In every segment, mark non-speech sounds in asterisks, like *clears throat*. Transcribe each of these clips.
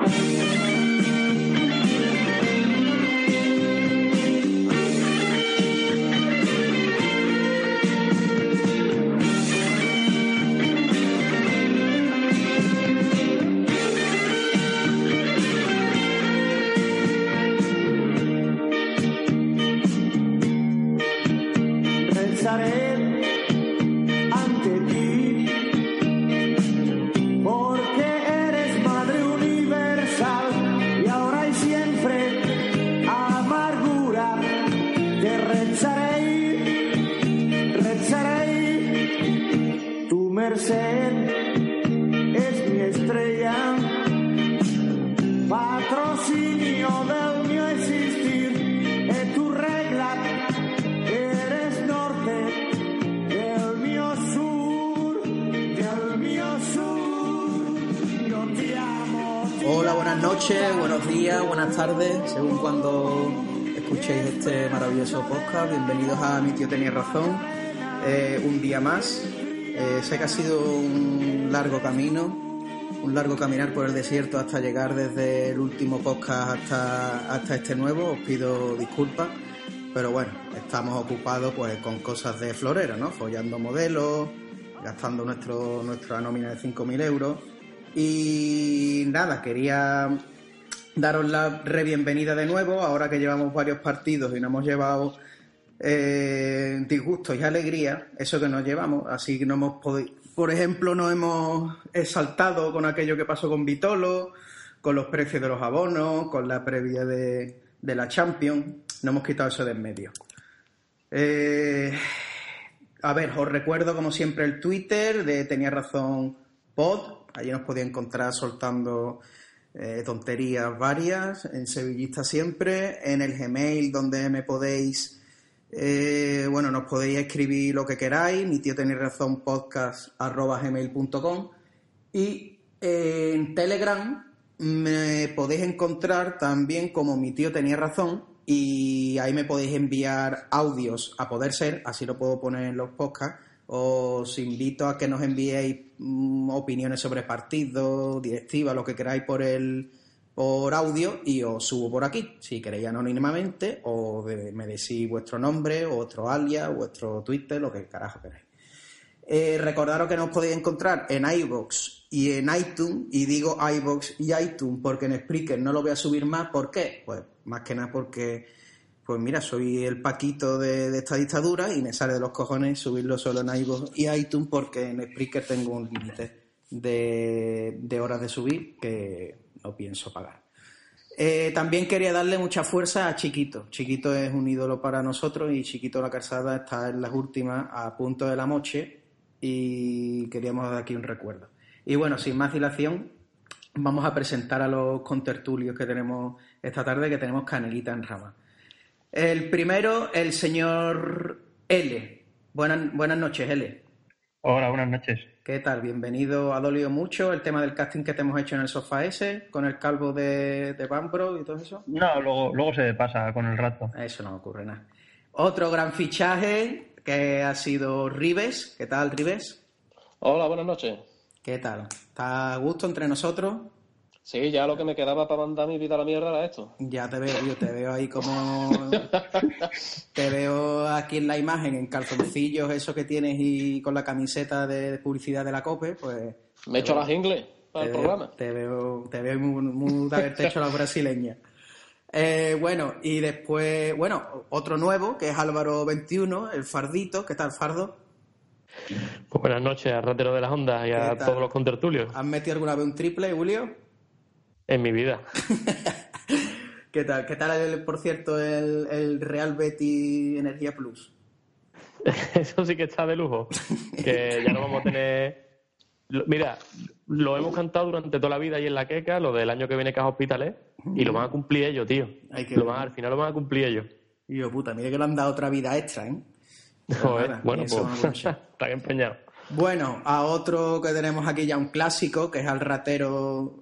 Thank you. Escuchéis este maravilloso podcast. Bienvenidos a Mi Tío Tenía Razón. Eh, un día más. Eh, sé que ha sido un largo camino, un largo caminar por el desierto hasta llegar desde el último podcast hasta, hasta este nuevo. Os pido disculpas, pero bueno, estamos ocupados pues con cosas de florero, ¿no? Follando modelos, gastando nuestro, nuestra nómina de 5.000 euros. Y nada, quería daros la re bienvenida de nuevo, ahora que llevamos varios partidos y nos hemos llevado eh, disgustos y alegría, eso que nos llevamos, así que no hemos podido, por ejemplo, nos hemos exaltado con aquello que pasó con Vitolo, con los precios de los abonos, con la previa de, de la Champions, no hemos quitado eso de en medio. Eh, a ver, os recuerdo como siempre el Twitter de Tenía Razón Pod. Allí nos podía encontrar soltando eh, tonterías varias, en Sevillista siempre, en el Gmail donde me podéis, eh, bueno, nos podéis escribir lo que queráis, mi tío tenéis razón podcast arroba gmail.com y eh, en Telegram me podéis encontrar también como mi tío tenía razón y ahí me podéis enviar audios a poder ser, así lo puedo poner en los podcasts. Os invito a que nos enviéis mm, opiniones sobre partidos, directivas, lo que queráis por el por audio y os subo por aquí, si queréis anónimamente, o me decís vuestro nombre, vuestro alias, vuestro Twitter, lo que carajo queráis. Eh, recordaros que nos podéis encontrar en iVoox y en iTunes, y digo iVoox y iTunes porque en Spreaker no lo voy a subir más. ¿Por qué? Pues más que nada porque, pues mira, soy el paquito de, esta dictadura y me sale de los cojones subirlo solo en iVoox y iTunes porque en Spreaker tengo un límite de, de horas de subir que no pienso pagar. Eh, también quería darle mucha fuerza a Chiquito. Chiquito es un ídolo para nosotros y Chiquito la Calzada está en las últimas a punto de la moche y queríamos dar aquí un recuerdo. Y bueno, sin más dilación, vamos a presentar a los contertulios que tenemos esta tarde, que tenemos canelita en rama. El primero, el señor L. Buenas, buenas noches, L. Hola, buenas noches. ¿Qué tal? Bienvenido. Ha dolido mucho el tema del casting que te hemos hecho en el sofá ese, con el calvo de, de Bambro y todo eso. No, luego, luego se pasa con el rato. Eso no ocurre nada. Otro gran fichaje que ha sido Rives. ¿Qué tal, Rives? Hola, buenas noches. ¿Qué tal? ¿Está a gusto entre nosotros? Sí, ya lo que me quedaba para mandar mi vida a la mierda era esto. Ya te veo, yo te veo ahí como... *laughs* te veo aquí en la imagen, en calzoncillos, eso que tienes y con la camiseta de publicidad de la COPE, pues... Me he hecho las ingles para te el veo- programa. Te veo, te veo muy, muy de haberte hecho la brasileña. Eh, bueno, y después, bueno, otro nuevo, que es Álvaro 21, el Fardito. ¿Qué tal, Fardo? Pues buenas noches a Ratero de las Ondas y ¿Qué a tal? todos los contertulios ¿Has metido alguna vez un triple, Julio? En mi vida. *laughs* ¿Qué tal? ¿Qué tal, el- por cierto, el, el Real Betty Energía Plus? *laughs* Eso sí que está de lujo. Que ya no vamos a tener. Mira, lo hemos cantado durante toda la vida ahí en la queca, lo del año que viene que es hospitales, y lo van a cumplir ellos, tío. Ay, Lo van- al final lo van a cumplir ellos. Y yo, puta, mire que le han dado otra vida extra, ¿eh? Joder, nada, bueno, pues *laughs* está empeñado. Bueno, a otro que tenemos aquí ya un clásico, que es al ratero.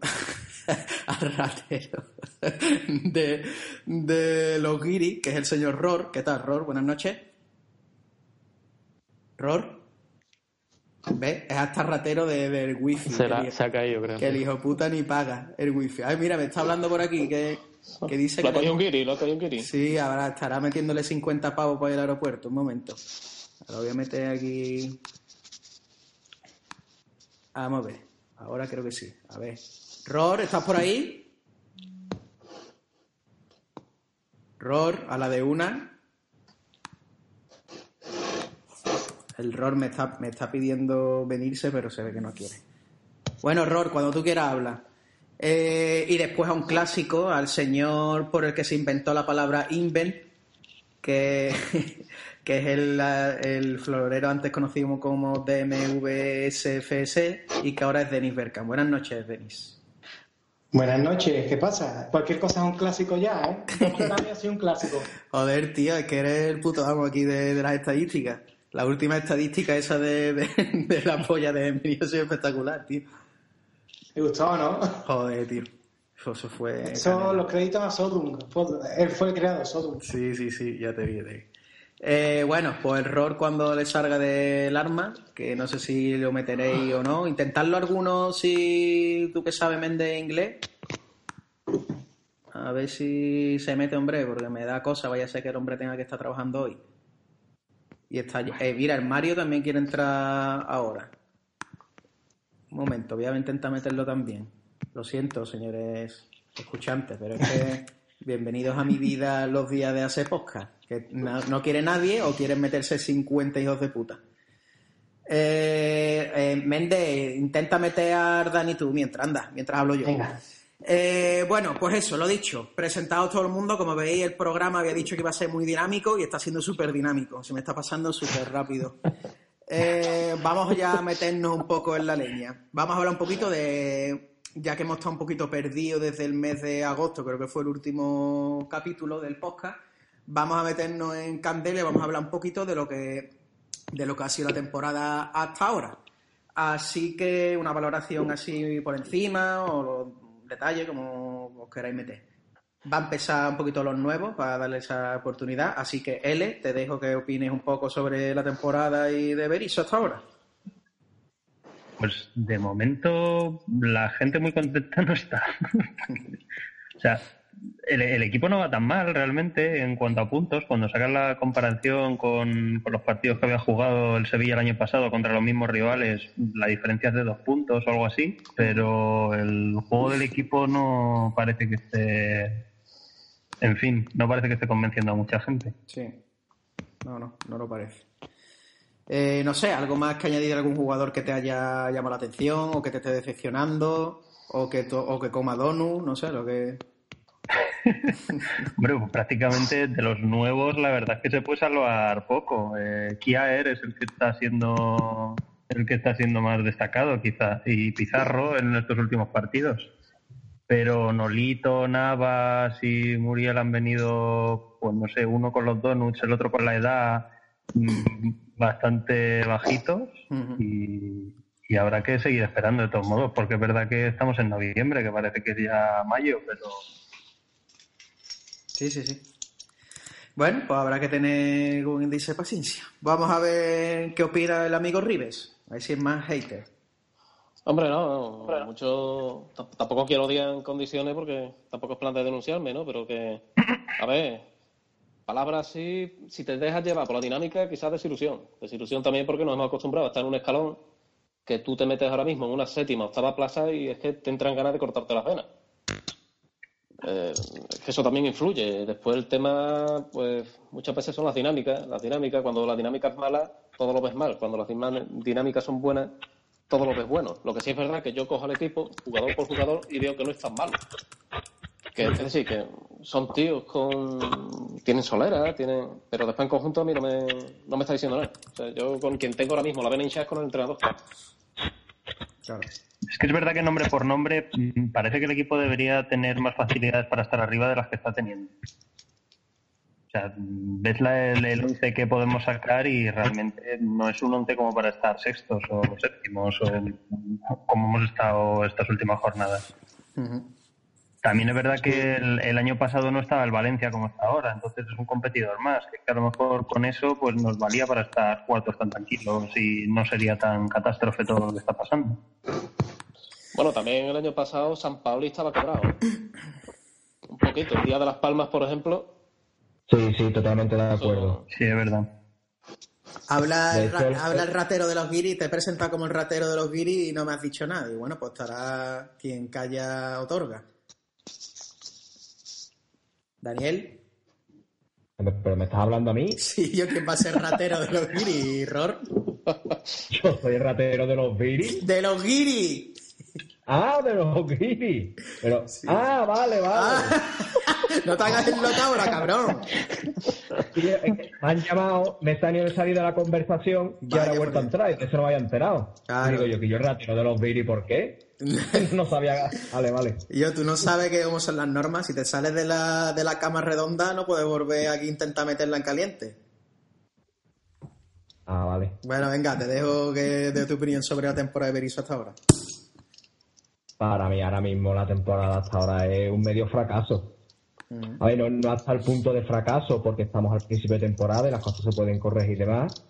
*laughs* al ratero. de, de los guiri, que es el señor Ror. ¿Qué tal, Ror? Buenas noches. ¿Ror? ¿Ves? Es hasta ratero de- del wifi. Se, la- ha caído, creo. que el hijo puta ni paga el wifi. Ay, mira, me está hablando por aquí que, que dice Lo ha que. cogido un guiri, lo ha cogido un guiri. Sí, ahora estará metiéndole 50 pavos para ir al aeropuerto. Un momento. Ahora voy a meter aquí. Vamos a ver. Ahora creo que sí. A ver. Ror, ¿estás por ahí? Ror, a la de una. El Ror me está, me está pidiendo venirse, pero se ve que no quiere. Bueno, Ror, cuando tú quieras habla. Eh, y después a un clásico, al señor por el que se inventó la palabra invent, que, *laughs* que es el, el florero antes conocido como DMVSFS y que ahora es Denis Berkan. Buenas noches, Denis. Buenas noches, ¿qué pasa? Cualquier cosa es un clásico ya, ¿eh? También ha sido un clásico. *laughs* Joder, tío, es que eres el puto amo aquí de, de las estadísticas. La última estadística esa de, de, de la polla de Emilio ha sido espectacular, tío. ¿Te gustó, no? Joder, tío. Eso, fue... Eso, los créditos a Sodom. Él fue el creador, Sodom. Sí, sí, sí, ya te vi. te vi. Eh, bueno, pues error cuando le salga del arma, que no sé si lo meteréis o no. Intentadlo alguno si tú que sabes Méndez inglés. A ver si se mete, hombre, porque me da cosa, vaya a ser que el hombre tenga que estar trabajando hoy. Y está eh, mira, el Mario también quiere entrar ahora. Un momento, voy a intentar meterlo también. Lo siento, señores escuchantes, pero es que *laughs* bienvenidos a mi vida los días de hacer podcast. Que no, no quiere nadie o quieren meterse 50 hijos de puta. Eh, eh, Méndez, intenta meter a Dani tú mientras anda, mientras hablo yo. Venga. Eh, bueno, pues eso, lo dicho. Presentado todo el mundo, como veis, el programa había dicho que iba a ser muy dinámico y está siendo súper dinámico. Se me está pasando súper rápido. Eh, vamos ya a meternos un poco en la leña. Vamos a hablar un poquito de, ya que hemos estado un poquito perdidos desde el mes de agosto, creo que fue el último capítulo del podcast. Vamos a meternos en candela y vamos a hablar un poquito de lo que, de lo que ha sido la temporada hasta ahora. Así que una valoración así por encima o los detalles como os queráis meter. Va a empezar un poquito los nuevos para darle esa oportunidad. Así que, L, te dejo que opines un poco sobre la temporada y de Berizzo hasta ahora. Pues de momento la gente muy contenta no está. *laughs* o sea, el, equipo no va tan mal realmente en cuanto a puntos. Cuando sacas la comparación con, los partidos que había jugado el Sevilla el año pasado contra los mismos rivales, la diferencia es de dos puntos o algo así. Pero el juego del equipo no parece que esté. En fin, no parece que esté convenciendo a mucha gente. Sí. No, no, no lo parece. Eh, no sé, algo más que añadir algún jugador que te haya llamado la atención o que te esté decepcionando o que, o que coma donut, no sé, lo que... Hombre, pues prácticamente de los nuevos, la verdad es que se puede salvar poco. Eh, Kiaer es el que está siendo el que está siendo más destacado, quizá, y Pizarro en estos últimos partidos. Pero Nolito, Navas y Muriel han venido, pues no sé, uno con los donuts, el otro con la edad, mm, bastante bajitos. Y, y habrá que seguir esperando de todos modos, porque es verdad que estamos en noviembre, que parece que es ya mayo, pero Sí, sí, sí. Bueno, pues habrá que tener un índice de paciencia. Vamos a ver qué opina el amigo Rives. A ver si es más hater. Hombre, no, no, mucho. t- Tampoco quiero odiar en condiciones porque tampoco es plan de denunciarme, ¿no? Pero que. A ver, palabras así, si te dejas llevar por la dinámica, quizás desilusión. Desilusión también porque nos hemos acostumbrado a estar en un escalón que tú te metes ahora mismo en una séptima, octava plaza y es que te entran ganas de cortarte las venas. Eh, eso también influye. Después el tema, pues muchas veces son las dinámicas. Las dinámicas, cuando la dinámica es mala, todo lo ves mal. Cuando las dinámicas son buenas, todo lo ves bueno. Lo que sí es verdad que yo cojo al equipo, jugador por jugador, y veo que no es tan malo. Que, es decir, que son tíos con. tienen solera, tienen. Pero después en conjunto a mí no me, no me está diciendo nada. O sea, yo con quien tengo ahora mismo la vena hinchada es con el entrenador. Claro. Es que es verdad que nombre por nombre mm, parece que el equipo debería tener más facilidades para estar arriba de las que está teniendo. O sea, ves la, el, el once que podemos sacar y realmente no es un once como para estar sextos o séptimos o como hemos estado estas últimas jornadas. Ujú. También es verdad que el, el año pasado no estaba el Valencia como está ahora, entonces es un competidor más, que a lo mejor con eso pues nos valía para estar cuartos tan tranquilos y no sería tan catástrofe todo lo que está pasando. Bueno, también el año pasado San Pauli estaba quebrado. Un poquito. El día de las Palmas, por ejemplo. Sí, sí, totalmente de acuerdo. Sí, es verdad. Habla, De el, hecho, ra- el- habla el ratero de los guiris, te he presentado como el ratero de los guiris y no me has dicho nada. Y bueno, pues estará quien calla otorga. Daniel, Pero me estás hablando a mí. *laughs* sí, yo quién va a ser ratero de los guiris, Ror. *laughs* Yo soy el ratero de los viris. ¡De los guiris! Ah, de los viris. Pero, ah, vale, vale. No te hagas el loca ahora, cabrón. Me han llamado, me está de salir de la conversación y ahora he vuelto a entrar y que se no vaya enterado. Claro. Digo yo que yo el ratero de los viris, ¿por qué? no sabía. Vale, vale. Yo, tú no sabes que cómo son las normas. Si te sales de la, de la cama redonda, no puedes volver aquí a intentar meterla en caliente. Ah, vale. Bueno, venga, te dejo que de tu opinión sobre la temporada de Berizzo hasta ahora. Para mí ahora mismo la temporada hasta ahora es un medio fracaso. Mm. A ver, no, no hasta el punto de fracaso porque estamos al principio de temporada y las cosas se pueden corregir y demás,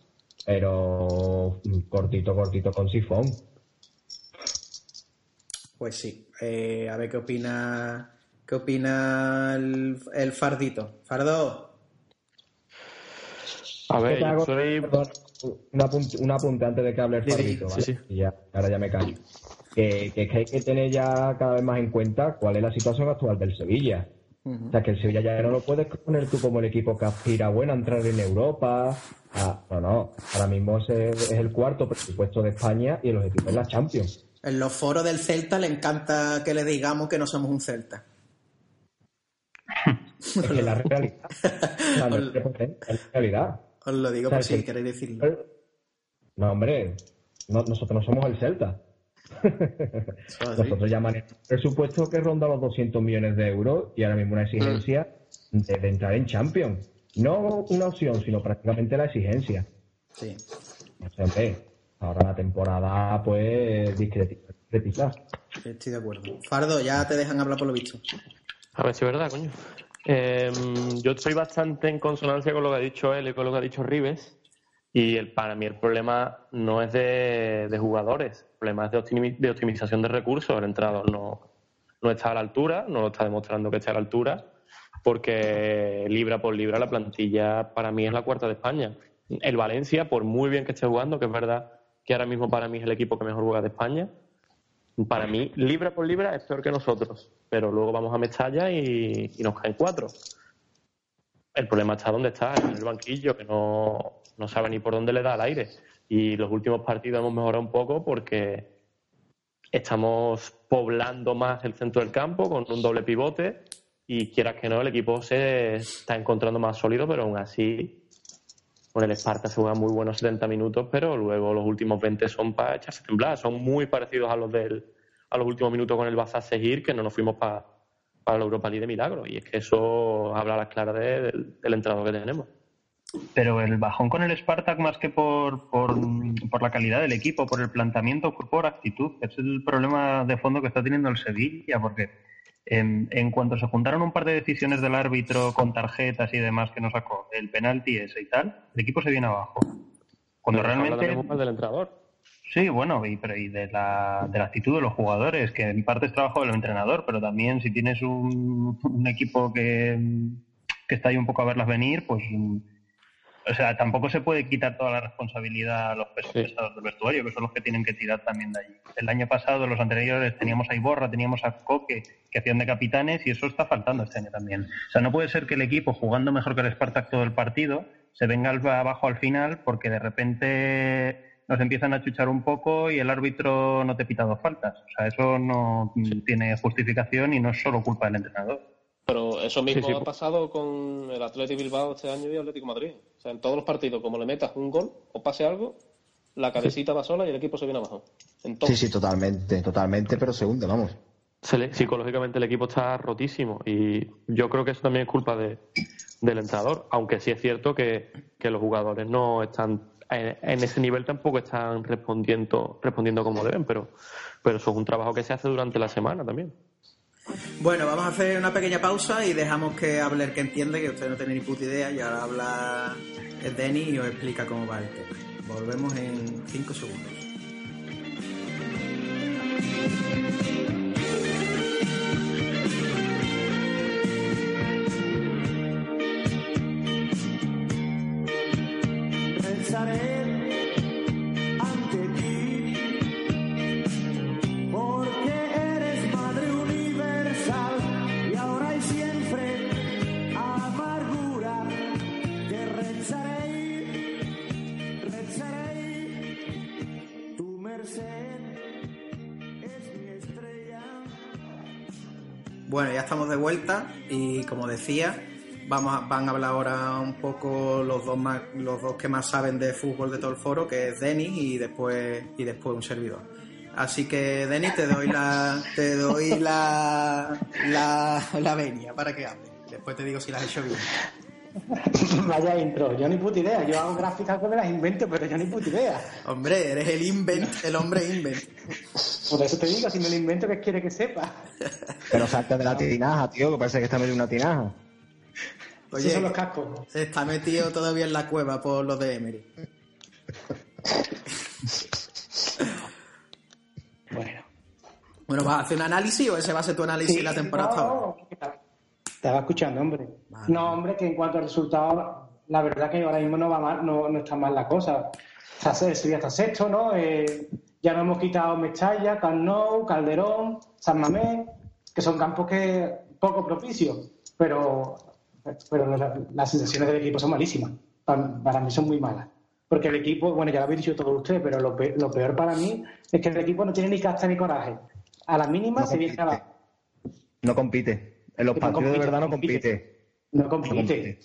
pero mm, cortito, cortito con sifón. Pues sí. Eh, a ver qué opina. ¿Qué opina el, el Fardito? Fardo. A ver, ¿Qué te yo soy... Perdón, un, apunte, un apunte antes de que hable el Di, di. Fabito, ¿vale? Sí, sí. Y ya, ahora ya me callo. Que, que es que hay que tener ya cada vez más en cuenta cuál es la situación actual del Sevilla. O sea, que el Sevilla ya no lo puedes poner tú como el equipo que aspira, bueno, a entrar en Europa. a- no, no. Ahora mismo es el cuarto presupuesto de España y el objetivo es la Champions. En los foros del Celta le encanta que le digamos que no somos un Celta. *laughs* Es que la realidad. *laughs* No es la realidad. Os lo digo O sea, por si que- queréis decirlo. No, hombre, no- nosotros no somos el Celta. *laughs* Así. Nosotros ya manejamos un presupuesto que ronda los 200 millones de euros y ahora mismo una exigencia de, de entrar en Champions. No una opción, sino prácticamente la exigencia. Sí. O sea, hombre, ahora la temporada, pues, discreti- discretizar. Estoy de acuerdo. Fardo, ya te dejan hablar por lo visto. A ver si es verdad, coño. Eh, yo estoy bastante en consonancia con lo que ha dicho él y con lo que ha dicho Rives. Y el, para mí el problema no es de, de jugadores, el problema es de, optimi- de optimización de recursos. El entrenador no, no está a la altura, no lo está demostrando que esté a la altura, porque libra por libra la plantilla para mí es la cuarta de España. El Valencia, por muy bien que esté jugando, que es verdad que ahora mismo para mí es el equipo que mejor juega de España, para mí, libra por libra es peor que nosotros, pero luego vamos a Mestalla y, y nos caen cuatro. El problema está donde está, en el banquillo, que no, no sabe ni por dónde le da el aire. Y los últimos partidos hemos mejorado un poco porque estamos poblando más el centro del campo con un doble pivote y quieras que no, el equipo se está encontrando más sólido, pero aún así con el Esparta se juegan muy buenos 70 minutos, pero luego los últimos 20 son para echarse a temblar. Son muy parecidos a los del a los últimos minutos con el Bazar Seguir, que no nos fuimos para para la Europa League de milagro. Y es que eso habla a las claras de- del, del entrenador que tenemos. Pero el bajón con el Spartak, más que por, por, por la calidad del equipo, por el planteamiento, por actitud. Es el problema de fondo que está teniendo el Sevilla, porque en, en cuanto se juntaron un par de decisiones del árbitro con tarjetas y demás que nos sacó, el penalti ese y tal, el equipo se viene abajo. Cuando Pero realmente. del entrenador. Sí, bueno, y, pero y de, la, de la actitud de los jugadores, que en parte es trabajo del entrenador, pero también si tienes un, un equipo que, que está ahí un poco a verlas venir, pues. O sea, tampoco se puede quitar toda la responsabilidad a los pesos Sí. pesados del vestuario, que son los que tienen que tirar también de allí. El año pasado, los anteriores, teníamos a Iborra, teníamos a Coque, que hacían de capitanes, y eso está faltando este año también. O sea, no puede ser que el equipo, jugando mejor que el Spartak todo el partido, se venga abajo al final porque de repente nos empiezan a chuchar un poco y el árbitro no te pita dos faltas. O sea, eso no tiene justificación y no es solo culpa del entrenador. Pero eso mismo Sí, sí. ha pasado con el Atlético Bilbao este año y el Atlético Madrid. O sea, en todos los partidos, como le metas un gol o pase algo, la cabecita va sola y el equipo se viene abajo. Sí, sí, totalmente, totalmente, pero se hunde, vamos. Psicológicamente el equipo está rotísimo y yo creo que eso también es culpa de, del entrenador, aunque sí es cierto que, que los jugadores no están en, ese nivel tampoco están respondiendo respondiendo como deben, pero pero eso es un trabajo que se hace durante la semana también. Bueno, vamos a hacer una pequeña pausa y dejamos que hable el que entiende, que usted no tiene ni puta idea, y ahora habla el Denny y os explica cómo va el tema. Volvemos en 5 segundos. Vuelta y como decía, vamos a- van a hablar ahora un poco los dos más, los dos que más saben de fútbol de todo el foro, que es Denis y después y después un servidor. Así que Denis te doy la te doy la la, la venia para que. Después te digo si la has hecho bien. *laughs* Vaya intro, yo ni puta idea. Yo hago gráficas que me las invento, pero yo ni puta idea. Hombre, eres el invent, el hombre invent. Por eso te digo, si me lo invento, ¿qué quiere que sepa? *laughs* Pero salta de la tinaja, tío, que parece que está medio en una tinaja. Esos son los cascos. está metido todavía en la cueva por los de Emery. *laughs* Bueno. Bueno, ¿vas a hacer un análisis o ese va a ser tu análisis de la temporada hasta no, Estaba escuchando, hombre. No, hombre, que en cuanto al resultado, la verdad que ahora mismo no va mal, no, no está mal la cosa. Está ya está sexto, ¿no? Eh, ya no hemos quitado Mestalla, Camp Nou, Calderón, San Mamés, que son campos que poco propicios, pero, pero la- las sensaciones del equipo son malísimas. Para, para mí son muy malas. Porque el equipo, bueno, ya lo habéis dicho todos ustedes, pero lo, pe- lo peor para mí es que el equipo no tiene ni casta ni coraje. A la mínima No se viene compite. abajo. No compite. En los partidos de compite, verdad no no compite. No compite.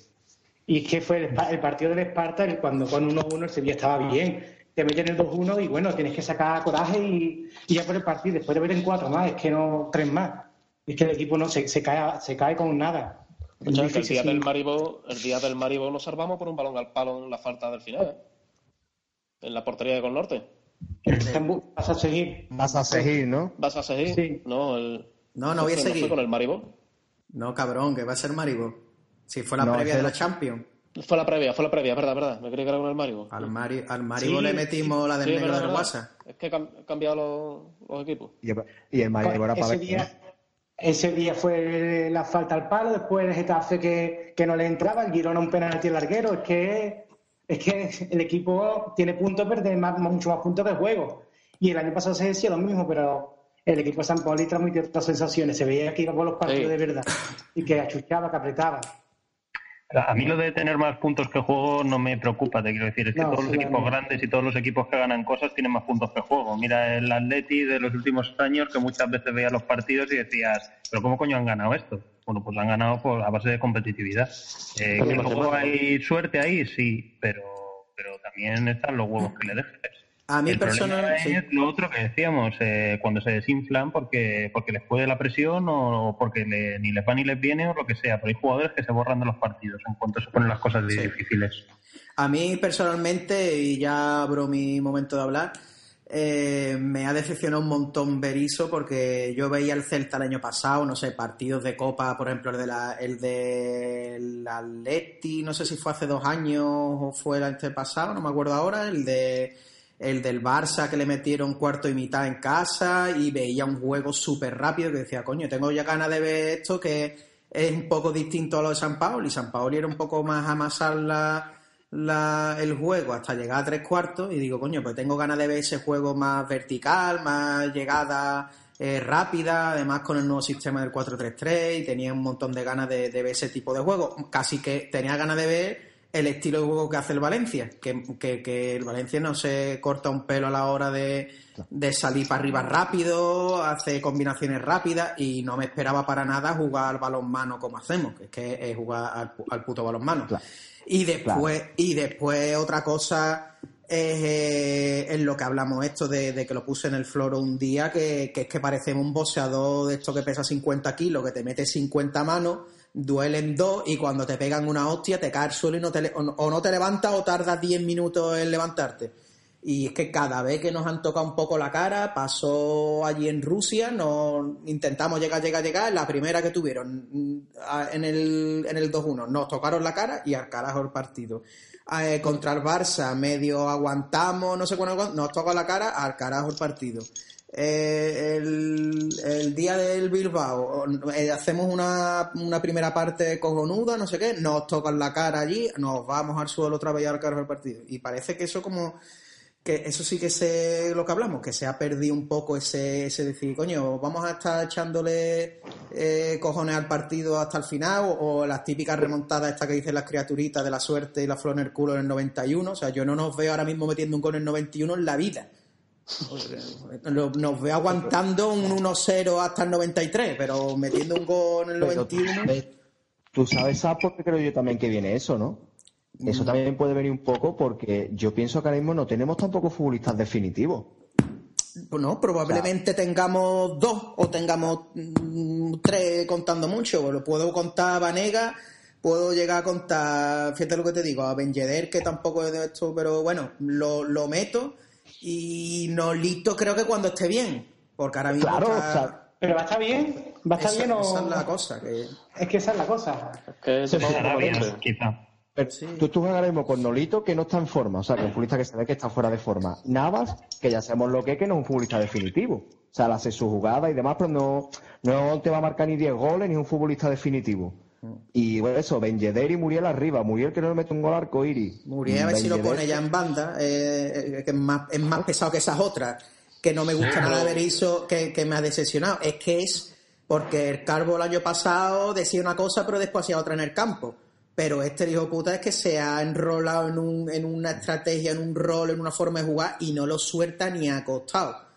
Y es que fue el partido del Esparta, el- cuando con 1-1 el Sevilla estaba bien. Te meten el 2-1 y bueno, tienes que sacar coraje y, y ya por el partido. Después de ver en cuatro más, es que no, tres más. Es que el equipo no se, se cae, se cae con nada. El día sí. del Maribó, el día del Maribó nos salvamos por un balón al palo en la falta del final, ¿eh? En la portería de Colnorte. Vas a seguir. Vas a seguir, ¿no? ¿Vas a seguir? Sí. No, el... No, no voy a seguir. fue con el Maribó? No, cabrón, que va a ser Maribor. Si fue la No, previa de la no. Champions. Fue la previa, fue la previa, verdad, verdad. Me creí que era con el Maribó. Al, Mari, al Sí, le metimos la del Sí, negro del. WhatsApp. Es que han cambiado los, los equipos. Y el, y el Madrid era para ese, ver. día, ese día fue la falta al palo, después el Getafe que, que no le entraba, el Girona un penalti al larguero. Es que, es que el equipo tiene puntos, pero más, mucho más puntos que el juego. Y el año pasado se decía lo mismo, pero el equipo de San Pauli transmitió otras sensaciones. Se veía que iba por los partidos Sí. de verdad y que achuchaba, que apretaba. A mí lo de tener más puntos que juego no me preocupa, te quiero decir. Es que No, todos los equipos grandes y todos los equipos que ganan cosas tienen más puntos que juego. Mira el Atleti de los últimos años que muchas veces veías los partidos y decías, ¿pero cómo coño han ganado esto? Bueno, pues han ganado por, a base de competitividad. Eh, que luego hay suerte ahí, sí, pero, pero también están los huevos que le dejes. A mí personalmente. es lo otro que decíamos, eh, cuando se desinflan porque porque les puede la presión o porque le- ni les va ni les viene o lo que sea. Pero hay jugadores que se borran de los partidos en cuanto se ponen las cosas Sí. difíciles. A mí personalmente, y ya abro mi momento de hablar, eh, me ha decepcionado un montón Berizzo porque yo veía el Celta el año pasado, no sé, partidos de Copa, por ejemplo, el de la, el del Atleti, no sé si fue hace dos años o fue el antepasado, no me acuerdo ahora, el de el del Barça que le metieron cuarto y mitad en casa y veía un juego súper rápido que decía, coño, tengo ya ganas de ver esto que es un poco distinto a lo de San Paolo y San Paolo era un poco más amasar la, el juego hasta llegar a tres cuartos y digo, coño, pues tengo ganas de ver ese juego más vertical, más llegada eh, rápida, además con el nuevo sistema del 4-3-3 y tenía un montón de ganas de, de ver ese tipo de juego. Casi que tenía ganas de ver el estilo de juego que hace el Valencia, que, que- que el Valencia no se corta un pelo a la hora de, de salir para arriba rápido, hace combinaciones rápidas y no me esperaba para nada jugar al balonmano como hacemos, que es que es jugar al, al puto balonmano. Claro. Y después, y después otra cosa es eh, en lo que hablamos esto de, de que lo puse en el floro un día, que, que es que parecemos un boxeador de esto que pesa 50 kilos, que te mete 50 manos, duelen dos y cuando te pegan una hostia te cae al suelo y no te, o, no- o no te levantas o tardas 10 minutos en levantarte. Y es que cada vez que nos han tocado un poco la cara, pasó allí en Rusia, nos intentamos llegar, llegar, llegar, la primera que tuvieron mm, en el, en el 2-1, nos tocaron la cara y al carajo el partido. Eh, contra el Barça, medio aguantamos, no sé cuándo, nos toca la cara, al carajo el partido. Eh, el, el día del Bilbao, eh, hacemos una, una primera parte cojonuda, no sé qué, nos tocan la cara allí, nos vamos al suelo otra vez y al carajo el partido. Y parece que eso como que eso sí que es lo que hablamos, que se ha perdido un poco ese, ese decir, coño, vamos a estar echándole eh, cojones al partido hasta el final, o, o las típicas remontadas estas que dicen las criaturitas de la suerte y la flor en el culo en el 91, o sea, yo no nos veo ahora mismo metiendo un gol en el 91 en la vida. Nos veo aguantando un 1-0 hasta el 93, pero metiendo un gol en el Pero 91... tú- sabes, ¿sabes por qué creo yo también que viene eso, no? Eso también puede venir un poco porque yo pienso que ahora mismo no tenemos tampoco futbolistas definitivos. Pues no, probablemente tengamos dos o tengamos mm, tres contando mucho. Lo puedo contar a Vanega, puedo llegar a contar, fíjate lo que te digo, a Ben Yedder, que tampoco es de esto, pero bueno, lo, lo meto. Y Nolito creo que cuando esté bien, porque ahora mismo Claro, está- o sea, Pero va a estar bien, va a estar esa, bien o... esa es la cosa. Que... Es que esa es la cosa. Que se Estará bien, quizá. Pero tú estás ahora mismo con Nolito que no está en forma, o sea, que es un futbolista que se ve que está fuera de forma. Navas, que ya sabemos lo que es, que no es un futbolista definitivo. O sea, él hace su jugada y demás, pero no, no te va a marcar ni 10 goles ni es un futbolista definitivo. Y bueno, eso, Ben Yedder y Muriel arriba. Muriel que no le mete un gol arco iris. Muriel a ver si lo pone ya en banda, eh, eh, que es más, es más pesado que esas otras, que no me gusta nada de Berizzo, que, que me ha decepcionado. Es que es porque el Carbo el año pasado decía una cosa, pero después hacía otra en el campo. Pero este hijo puta es que se ha enrolado en, un, en una estrategia, en un rol, en una forma de jugar y no lo suelta ni a costado.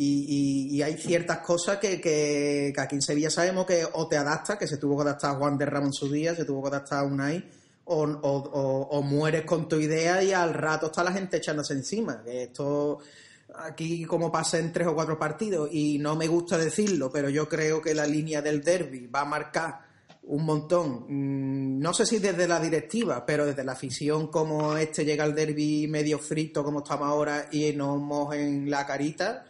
Y, y- y hay ciertas cosas que, que, aquí en Sevilla sabemos que o te adaptas, que se tuvo que adaptar a Juan de Ramos en su día, se tuvo que adaptar a Unai, o, o, o- o mueres con tu idea y al rato está la gente echándose encima. Esto aquí como pasa en tres o cuatro partidos y no me gusta decirlo, pero yo creo que la línea del derby va a marcar un montón. Mm, No sé si desde la directiva, pero desde la afición como este llega al derby medio frito como estamos ahora y nos mojen la carita.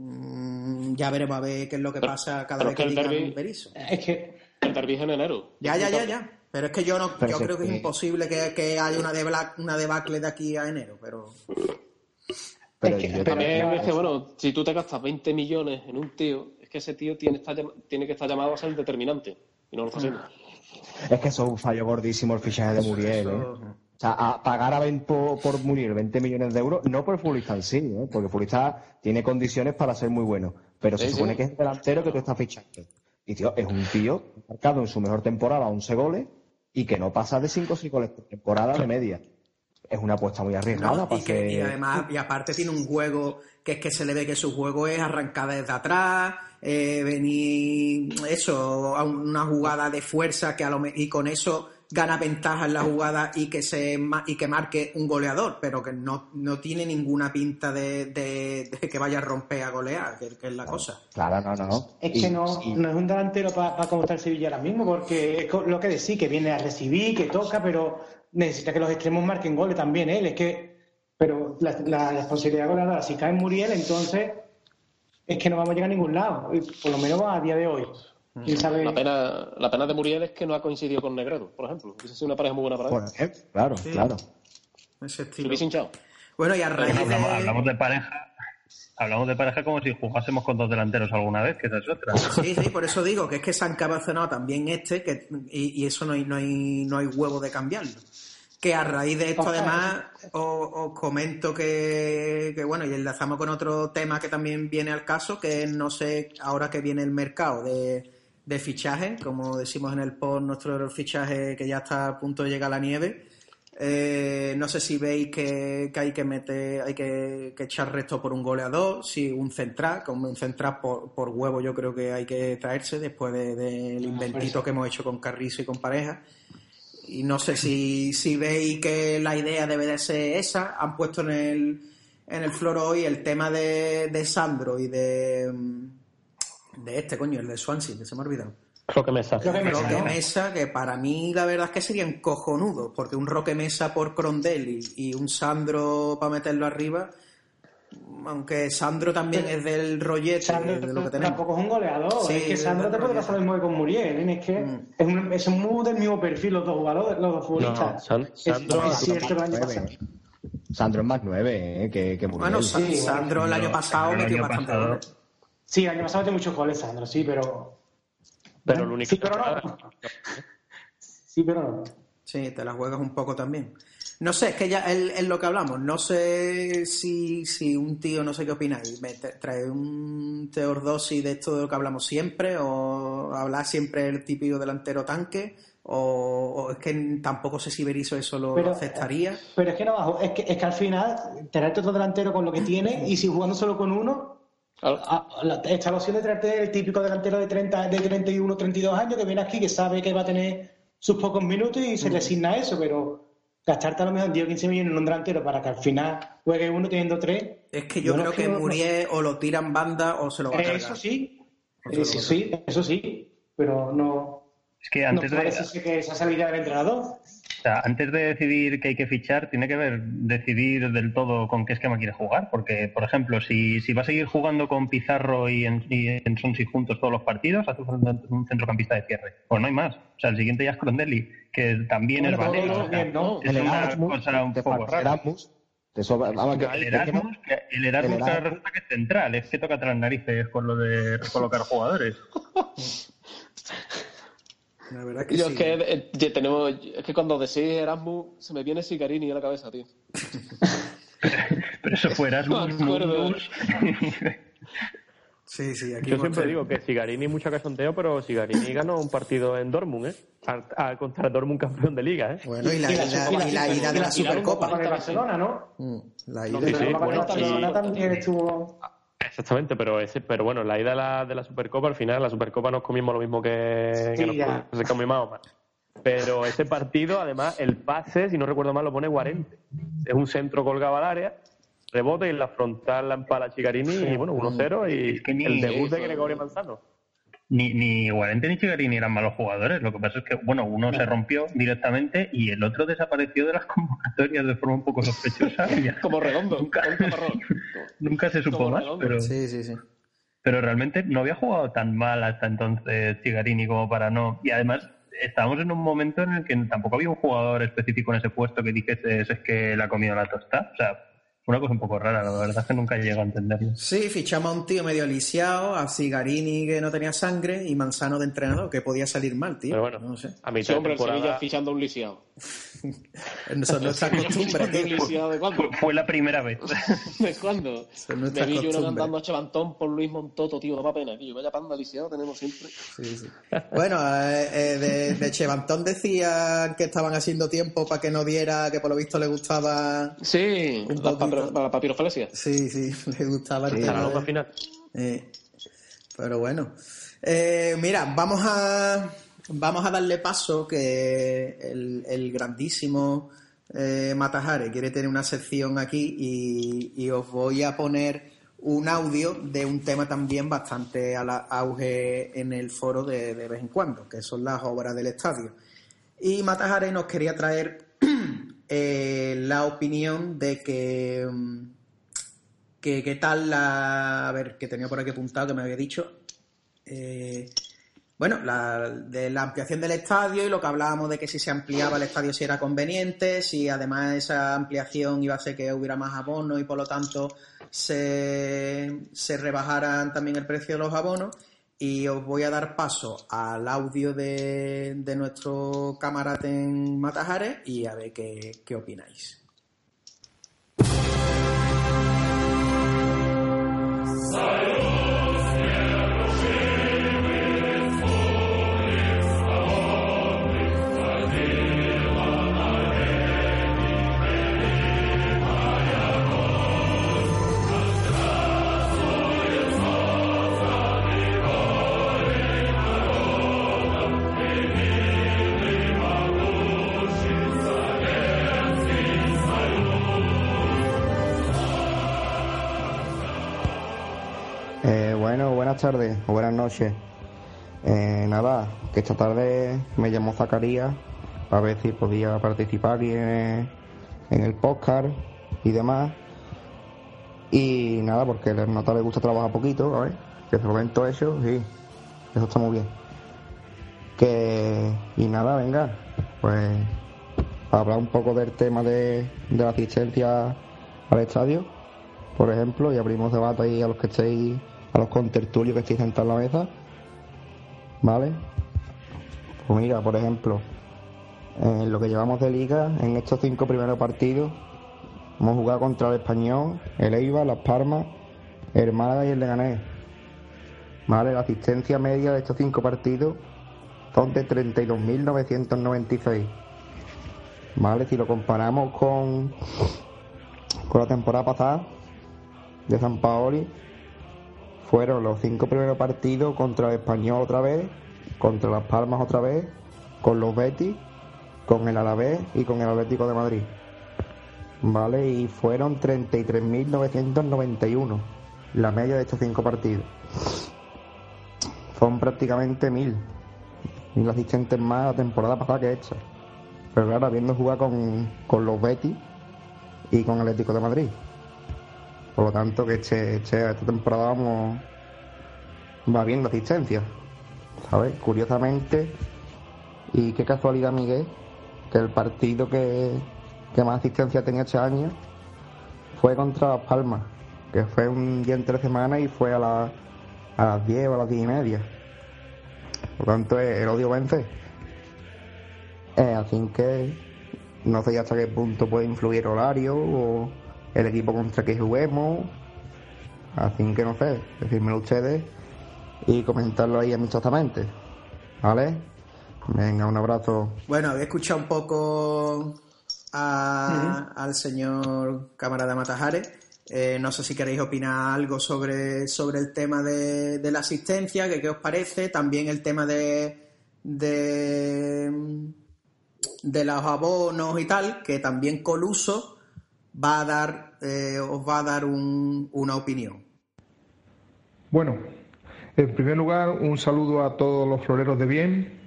Mm, Ya veremos a ver qué es lo que Pero- pasa cada pero vez que que el Berizzo. Es que El derbi es en enero. Ya, ya, ya, ya. Pero es que yo no, Pero yo creo que es imposible que, que haya una, debla- una debacle de aquí a enero, pero Pero Es que- yo te- También es que, bueno, si tú te gastas 20 millones en un tío, es que ese tío tiene, está llam- tiene que estar llamado a ser determinante. Y no lo está haciendo. Es que eso es un fallo gordísimo el fichaje de Muriel, ¿eh? O sea, a pagar a 20 por, por Muriel 20 millones de euros, no por el futbolista en sí, ¿eh? porque el futbolista tiene condiciones para ser muy bueno, pero se Sí, supone sí. que es el delantero que tú estás fichando. Y tío, es un tío marcado en su mejor temporada 11 goles y que no pasa de 5 o 6 goles por temporada de media. Es una apuesta muy arriesgada No, para y, que- y además, y aparte tiene un juego que es que se le ve que su juego es arrancar desde atrás, eh, venir, eso, a una jugada de fuerza que a lo me- y con eso gana ventaja en la jugada y que se y que marque un goleador, pero que no, no tiene ninguna pinta de, de- de que vaya a romper a golear, que, que es la cosa. Claro, no, no. Es Y- que no, y- no es un delantero para como está el Sevilla ahora mismo, porque es lo que decís, que viene a recibir, que toca, pero necesita que los extremos marquen goles también él. Es que, pero la, la responsabilidad goleadora, si cae Muriel, entonces es que no vamos a llegar a ningún lado, y por lo menos a día de hoy. ¿Quién sabe? La pena, la pena de Muriel es que no ha coincidido con Negredo, por ejemplo. Hubiese sido una pareja muy buena para él. claro, Sí. claro. Ese Se estilo. hinchado. Bueno, y a raíz Hablamos, de... hablamos de pareja. Hablamos de pareja como si jugásemos con dos delanteros alguna vez, que esa es otra. Sí, sí, por eso digo que es que se han cabezonado también este que, y, y eso no hay, no, hay, no hay huevo de cambiarlo. Que a raíz de esto, además, os, os comento que, que, bueno, y enlazamos con otro tema que también viene al caso, que es, no sé, ahora que viene el mercado de, de fichaje, como decimos en el post, nuestro fichaje que ya está a punto de llegar a la nieve. Eh, no sé si veis que, que hay que meter, hay que, que echar resto por un goleador, si un central, como un central por, por huevo yo creo que hay que traerse después de- del inventito que hemos hecho con Carrizo y con Pareja. y no sé si, si veis que la idea debe de ser esa. Han puesto en el, en el floro hoy el tema de, de Sandro y de, de este, coño, el de Swansea, que se me ha olvidado. Roque Mesa. Roque Mesa. Roque ¿no? Mesa, que para mí la verdad es que serían cojonudos, porque un Roque Mesa por Crondelli y un Sandro para meterlo arriba, aunque Sandro también es del rollete Sandro de lo que tenemos. tampoco es un goleador. Sí, es que Sandro te puede pasar mismo que con Muriel. Es que Mm. es, un, es muy del mismo perfil los dos jugadores, los dos No, futbolistas. San- Es- Sandro- es cierto el año Nueve. pasado. Sandro es más nueve, ¿eh? Que, que Muriel. Bueno, Sí, Sandro el año pasado el metió bastante. Sí, el año pasado metió muchos goles, Sandro, sí, pero. Pero el único Sí, pero no. *laughs* Sí, pero no. Sí, te la juegas un poco también. No sé, es que ya es, lo que hablamos. No sé si, si un tío, no sé qué opináis, me tra- trae un Teordosi de esto de lo que hablamos siempre, o hablar siempre el típico delantero tanque, o, o es que tampoco sé si Berizzo eso lo, lo Pero- aceptaría. Pero es que no bajo, es que, es que al final, traerte otro delantero con lo que tiene, y si jugando solo con uno, Claro. a- a- la- está la opción de traerte el típico delantero de 30, de 31, 32 años que viene aquí, que sabe que va a tener sus pocos minutos y se Mm. resigna a eso, pero gastarte a lo mejor 10 o 15 millones en un delantero para que al final juegue uno teniendo tres. Es que yo, Yo no creo que creo- Muriel o lo tiran banda o se lo va a cargar. Eso sí, eso sí, eso sí, pero no, Es que no antes de, parece ser que esa salida del entrenador. O sea, antes de decidir que hay que fichar, tiene que ver decidir del todo con qué esquema quiere jugar. Porque, por ejemplo, si, si va a seguir jugando con Pizarro y en, y en Sonsi juntos todos los partidos, hace un centrocampista de cierre. Pues no hay más. O sea, el siguiente ya es Crondelli, que también es Valero. todo o sea, bien, ¿no? Es El una Erasmus, cosa un poco rara. Erasmus, te sobra. Vamos, que- El no- Erasmus, que- el Erasmus el que Erasmus- resulta que es central, es que toca tras narices con lo de colocar jugadores. *laughs* La verdad que Yo sí. es que eh, ya tenemos, es que cuando decís Erasmus se me viene Sicarini a la cabeza, tío. Pero eso fue Erasmus, Me acuerdo. Mundus. Sí, sí, aquí Yo siempre digo que Sigarini mucho cachonteo, pero Sigarini ganó un partido en Dortmund, ¿eh? Al, al- contra el Dortmund campeón de liga, ¿eh? Bueno, y la, Y la- ida, y la- y la ida de la la- la- Supercopa. Con el Barcelona, ¿no? Mm, La No, ida la de bueno, Barcelona también estuvo. Exactamente, pero ese, pero bueno, la ida de la, de la Supercopa, al final, la Supercopa nos comimos lo mismo que, Sí, que nos se comió Mahoma. Pero ese partido, además, el pase, si no recuerdo mal, lo pone Guarente. Es un centro colgado al área, rebote y en la frontal la empala Chigarini y bueno, 1-0 y Es que ni- el debut de Gregorio Manzano. Ni, ni Guarente ni Chigarini eran malos jugadores. Lo que pasa es que, bueno, uno se rompió directamente y el otro desapareció de las *laughs* convocatorias de forma un poco sospechosa. y ya Como redondo, *laughs* Nunca- se supo Como más, redondo. pero, Sí, sí, sí. pero realmente no había jugado tan mal hasta entonces Chigarini como para no. Y además estábamos en un momento en el que tampoco había un jugador específico en ese puesto que dijese es que le ha comido la tosta. O sea, una cosa un poco rara, la verdad es que nunca llego a entenderlo. Sí, fichamos a un tío medio lisiado, a Cigarini que no tenía sangre y Manzano de entrenador, que podía salir mal, tío. Pero bueno, No sé. a Sí, mitad de hombre, el Sevilla temporada... fichando un lisiado. *laughs* Eso es nuestra costumbre, ¿Un *laughs* tío. lisiado de cuándo? Fue, fue la primera vez. *laughs* ¿De cuándo? es nuestra Me vi yo andando a Chavantón por Luis Montoto, tío, daba pena, tío. Vaya panda lisiado tenemos siempre. Sí, sí. Bueno, eh, eh, de, de Chevantón decían que estaban haciendo tiempo para que no diera, que por lo visto le gustaba. Sí, Un poquito. Papiro- para la papirofalesia. Sí, sí, *laughs* le gustaba el tema de- final. Eh, pero bueno. Eh, mira, vamos a vamos a darle paso que el, el grandísimo eh, Matajare quiere tener una sección aquí y, y os voy a poner un audio de un tema también bastante a la auge en el foro de, de vez en cuando, que son las obras del estadio. Y Matajare nos quería traer eh, la opinión de que mm, que qué tal la... A ver, que tenía por aquí apuntado que me había dicho. Eh, bueno, la, de la ampliación del estadio y lo que hablábamos de que si se ampliaba el estadio si era conveniente, si además esa ampliación iba a hacer que hubiera más abonos y por lo tanto se, se rebajaran también el precio de los abonos. Y os voy a dar paso al audio de, de nuestro camarada en Matajares y a ver qué, qué opináis. Tardes o buenas noches. Eh, nada, que esta tarde me llamó Zacarías a ver si podía participar en, en el podcast y demás. Y nada, porque a nota le gusta trabajar poquito, a ver, que de momento eso, sí, eso está muy bien. Que, y nada, venga, pues para hablar un poco del tema de, de la asistencia al estadio, por ejemplo, y abrimos debate ahí a los que estéis, a los contertulios que estéis sentados en la mesa, ¿vale? Pues mira, por ejemplo, en lo que llevamos de liga, en estos cinco primeros partidos, hemos jugado contra el Español, el Eibar, Las Palmas, el Málaga y el Leganés. ¿Vale? La asistencia media de estos cinco partidos son de 32.996. ¿Vale? Si lo comparamos con, con la temporada pasada de San Paoli, fueron los cinco primeros partidos contra el Español otra vez, contra Las Palmas otra vez, con los Betis, con el Alavés y con el Atlético de Madrid. ¿Vale? Y fueron 33.991 la media de estos cinco partidos. Son prácticamente mil. Mil asistentes más la temporada pasada que hecha. Pero claro, habiendo jugado con, con los Betis y con el Atlético de Madrid. Por lo tanto, que este, este- esta temporada vamos, va viendo asistencia. ¿Sabes? Curiosamente, y qué casualidad, Miguel, que el partido que, que más asistencia tenía este año fue contra Las Palmas, que fue un día entre semanas y fue a, la- a las 10 o a las 10 y media. Por lo tanto, el odio vence. Eh, así que no sé hasta qué punto puede influir horario o el equipo contra que juguemos. Así que no sé, decírmelo ustedes y comentarlo ahí amistosamente. ¿Vale? Venga, un abrazo. Bueno, había escuchado un poco a- al señor camarada Matajares. Eh, no sé si queréis opinar algo sobre, sobre el tema de, de la asistencia, que qué os parece. También el tema de, de, de los abonos y tal, que también Coluso va a dar, eh, os va a dar un- una opinión. Bueno, en primer lugar, un saludo a todos los floreros de bien.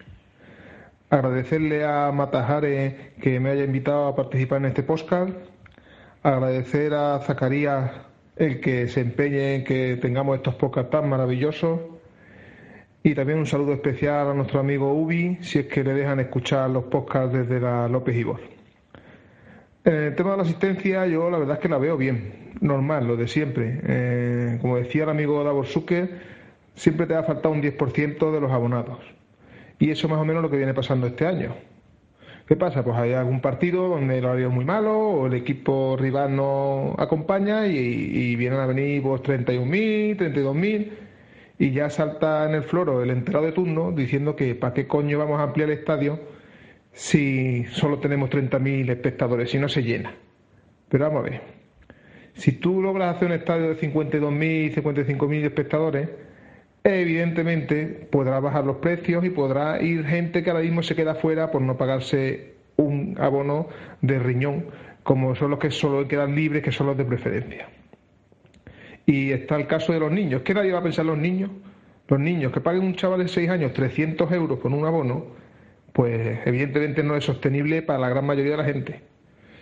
Agradecerle a Matajare que me haya invitado a participar en este podcast. Agradecer a Zacarías el que se empeñe en que tengamos estos podcasts tan maravillosos. Y también un saludo especial a nuestro amigo Ubi, si es que le dejan escuchar los podcasts desde la López Ibor. En el tema de la asistencia, yo la verdad es que la veo bien, normal, lo de siempre. Eh, como decía el amigo Davor Zucker, siempre te va a faltar un 10% de los abonados. Y eso más o menos lo que viene pasando este año. ¿Qué pasa? Pues hay algún partido donde el horario es muy malo o el equipo rival no acompaña y, y vienen a venir pues 31.000, 32.000 y ya salta en el floro el enterado de turno diciendo que para qué coño vamos a ampliar el estadio si solo tenemos 30.000 espectadores, si no se llena. Pero vamos a ver, si tú logras hacer un estadio de 52.000, 55.000 espectadores, evidentemente podrá bajar los precios y podrá ir gente que ahora mismo se queda fuera por no pagarse un abono de riñón, como son los que solo quedan libres, que son los de preferencia. Y está el caso de los niños. ¿Qué nadie va a pensar los niños? Los niños que paguen un chaval de 6 años 300 euros con un abono, pues evidentemente no es sostenible para la gran mayoría de la gente.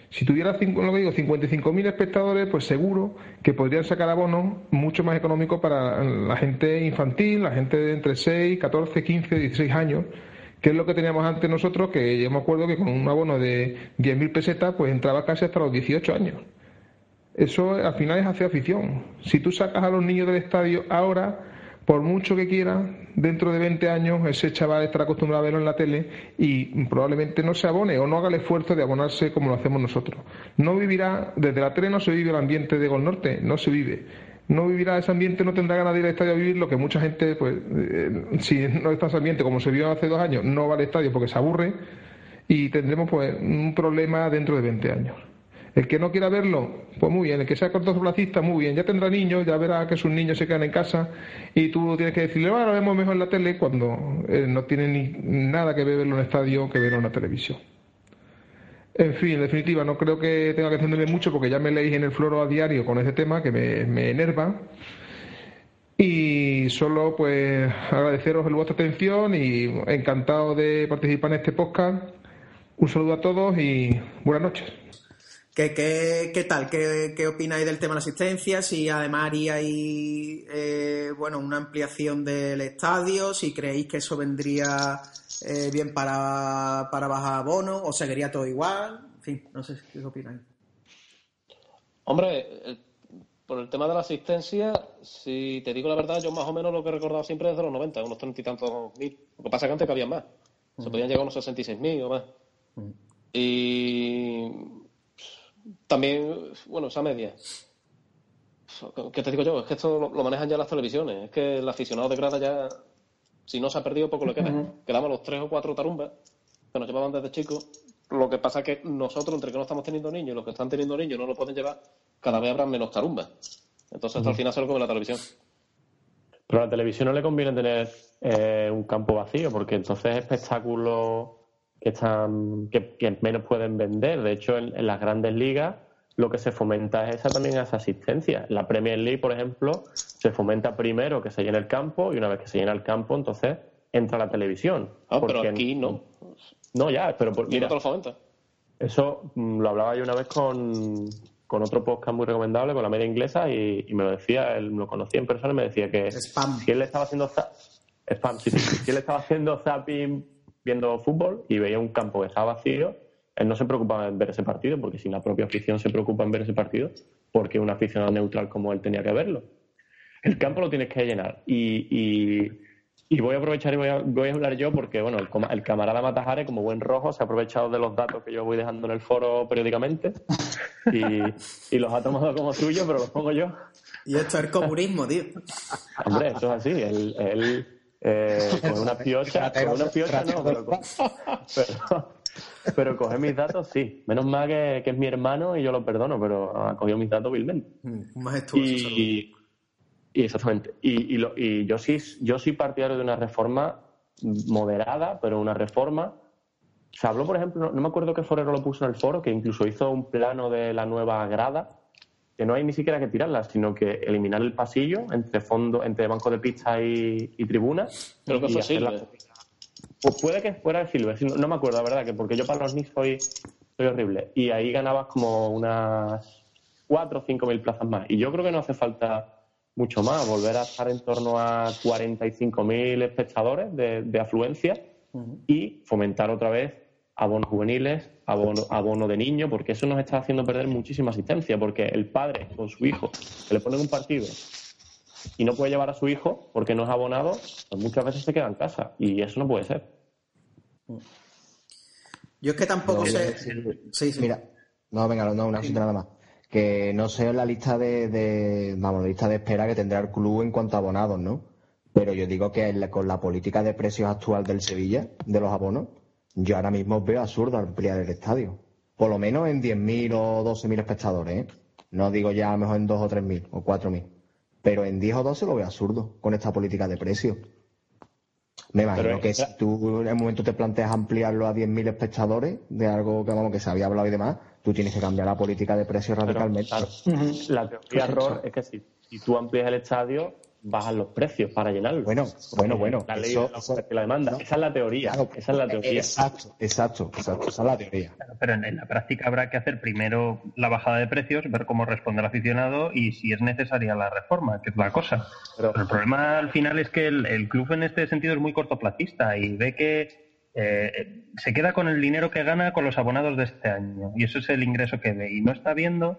Si tuviera, lo que digo, 55.000 espectadores, pues seguro que podrían sacar abonos mucho más económicos para la gente infantil, la gente de entre 6, 14, 15, 16 años, que es lo que teníamos antes nosotros, que yo me acuerdo que con un abono de 10.000 pesetas, pues entraba casi hasta los 18 años. Eso al final es hacer afición. Si tú sacas a los niños del estadio ahora, por mucho que quieran, dentro de 20 años ese chaval estará acostumbrado a verlo en la tele y probablemente no se abone o no haga el esfuerzo de abonarse como lo hacemos nosotros. No vivirá, desde la tele no se vive el ambiente de Gol Norte, no se vive. No vivirá ese ambiente, no tendrá ganas de ir al estadio a vivir lo que mucha gente, pues, eh, si no está ese ambiente como se vio hace dos años, no va al estadio porque se aburre y tendremos pues un problema dentro de 20 años. El que no quiera verlo, pues muy bien. El que sea cortoplacista, muy bien. Ya tendrá niños, ya verá que sus niños se quedan en casa y tú tienes que decirle, lo vemos mejor en la tele cuando eh, no tiene ni nada que ver verlo en el estadio que verlo en la televisión. En fin, en definitiva, no creo que tenga que extenderme mucho porque ya me leéis en el floro a diario con ese tema que me, me enerva. Y solo pues agradeceros el vuestra atención y encantado de participar en este podcast. Un saludo a todos y buenas noches. ¿Qué, qué, qué tal? ¿Qué, ¿Qué opináis del tema de la asistencia? Si además haríais eh, bueno, una ampliación del estadio, si creéis que eso vendría eh, bien para, para bajar abono o seguiría todo igual. En fin, no sé qué opináis. Hombre, el- por el tema de la asistencia, si te digo la verdad, yo más o menos lo que he recordado siempre es de los 90, unos treinta y tantos mil. Lo que pasa es que antes cabían más. Se podían llegar a unos 66 mil o más. Y también, bueno, esa media. ¿Qué te digo yo? Es que esto lo, manejan ya las televisiones. Es que el aficionado de grada ya, si no se ha perdido, poco le queda. Quedamos los tres o cuatro tarumbas que nos llevaban desde chicos. Lo que pasa es que nosotros, entre que no estamos teniendo niños y los que están teniendo niños no lo pueden llevar, cada vez habrá menos tarumbas. Entonces, hasta al final se lo come la televisión. Pero a la televisión no le conviene tener eh, un campo vacío, porque entonces espectáculos que están que, que menos pueden vender. De hecho, en, en las grandes ligas lo que se fomenta es esa también esa asistencia. En la Premier League, por ejemplo, se fomenta primero que se llene el campo y una vez que se llena el campo, entonces entra la televisión. Ah, pero aquí no. No, ya, pero por, mira, no te lo fomenta. eso mm, lo hablaba yo una vez con, con otro podcast muy recomendable, con la media inglesa, y, y me lo decía, él lo conocía en persona y me decía que si él le estaba haciendo spam, sí, sí, si él estaba haciendo zapping viendo fútbol y veía un campo que estaba vacío, él no se preocupaba en ver ese partido, porque si la propia afición se preocupa en ver ese partido, porque un aficionado neutral como él tenía que verlo. El campo lo tienes que llenar. Y, y, y voy a aprovechar y voy a, voy a hablar yo porque, bueno, el, el camarada Matajare, como buen rojo, se ha aprovechado de los datos que yo voy dejando en el foro periódicamente y, y los ha tomado como suyo, pero los pongo yo. Y esto es el comunismo, tío. Hombre, eso es así. Él, él eh, *laughs* coge una piocha, coge una piocha no, pero, pero, pero coge mis datos sí. Menos mal que, que es mi hermano y yo lo perdono, pero ha cogido mis datos vilmente. Un majestuoso. Y, y exactamente. Y, y, lo- y yo sí, yo sí partidario de una reforma moderada, pero una reforma. Se habló, por ejemplo, no, no me acuerdo qué forero lo puso en el foro, que incluso hizo un plano de la nueva grada, que no hay ni siquiera que tirarla, sino que eliminar el pasillo entre fondo, entre banco de pista y, y tribuna. Creo que fue hacer la- Silver. pues puede que fuera el Silver, no, no me acuerdo, la verdad, que porque yo para los Knicks soy, soy horrible. Y ahí ganabas como unas 4 o 5 mil plazas más. Y yo creo que no hace falta mucho más, volver a estar en torno a 45 mil espectadores de, de afluencia y fomentar otra vez abonos juveniles, abono, abono de niño, porque eso nos está haciendo perder muchísima asistencia, porque el padre con su hijo que le ponen un partido y no puede llevar a su hijo porque no es abonado, pues muchas veces se queda en casa y eso no puede ser. Yo es que tampoco No, sé. sí, Sí. Mira, no, venga, no, una cosita nada más. Que no sé la lista de, de- vamos, la lista de espera que tendrá el club en cuanto a abonados, ¿no? Pero yo digo que el- con la política de precios actual del Sevilla, de los abonos, yo ahora mismo veo absurdo ampliar el estadio. Por lo menos en 10.000 o 12.000 espectadores, ¿eh? No digo ya a lo mejor en 2 o 3.000 o 4.000. Pero en 10 o 12 lo veo absurdo con esta política de precios. Me imagino Pero, que eh, si tú en un momento te planteas ampliarlo a 10.000 espectadores de algo que, vamos, que se había hablado y demás, tú tienes que cambiar la política de precios radicalmente. claro. La teoría error es que si, si tú amplías el estadio, bajan los precios para llenarlo. Bueno, bueno, bueno. La ley eso- de la demanda. Esa es la teoría. esa es la teoría. Exacto, exacto, exacto. Esa es la teoría. Pero en, en la práctica habrá que hacer primero la bajada de precios, ver cómo responde el aficionado y si es necesaria la reforma, que es la cosa. Pero el problema al final es que el, el club en este sentido es muy cortoplacista y ve que eh, se queda con el dinero que gana con los abonados de este año y eso es el ingreso que ve y no está viendo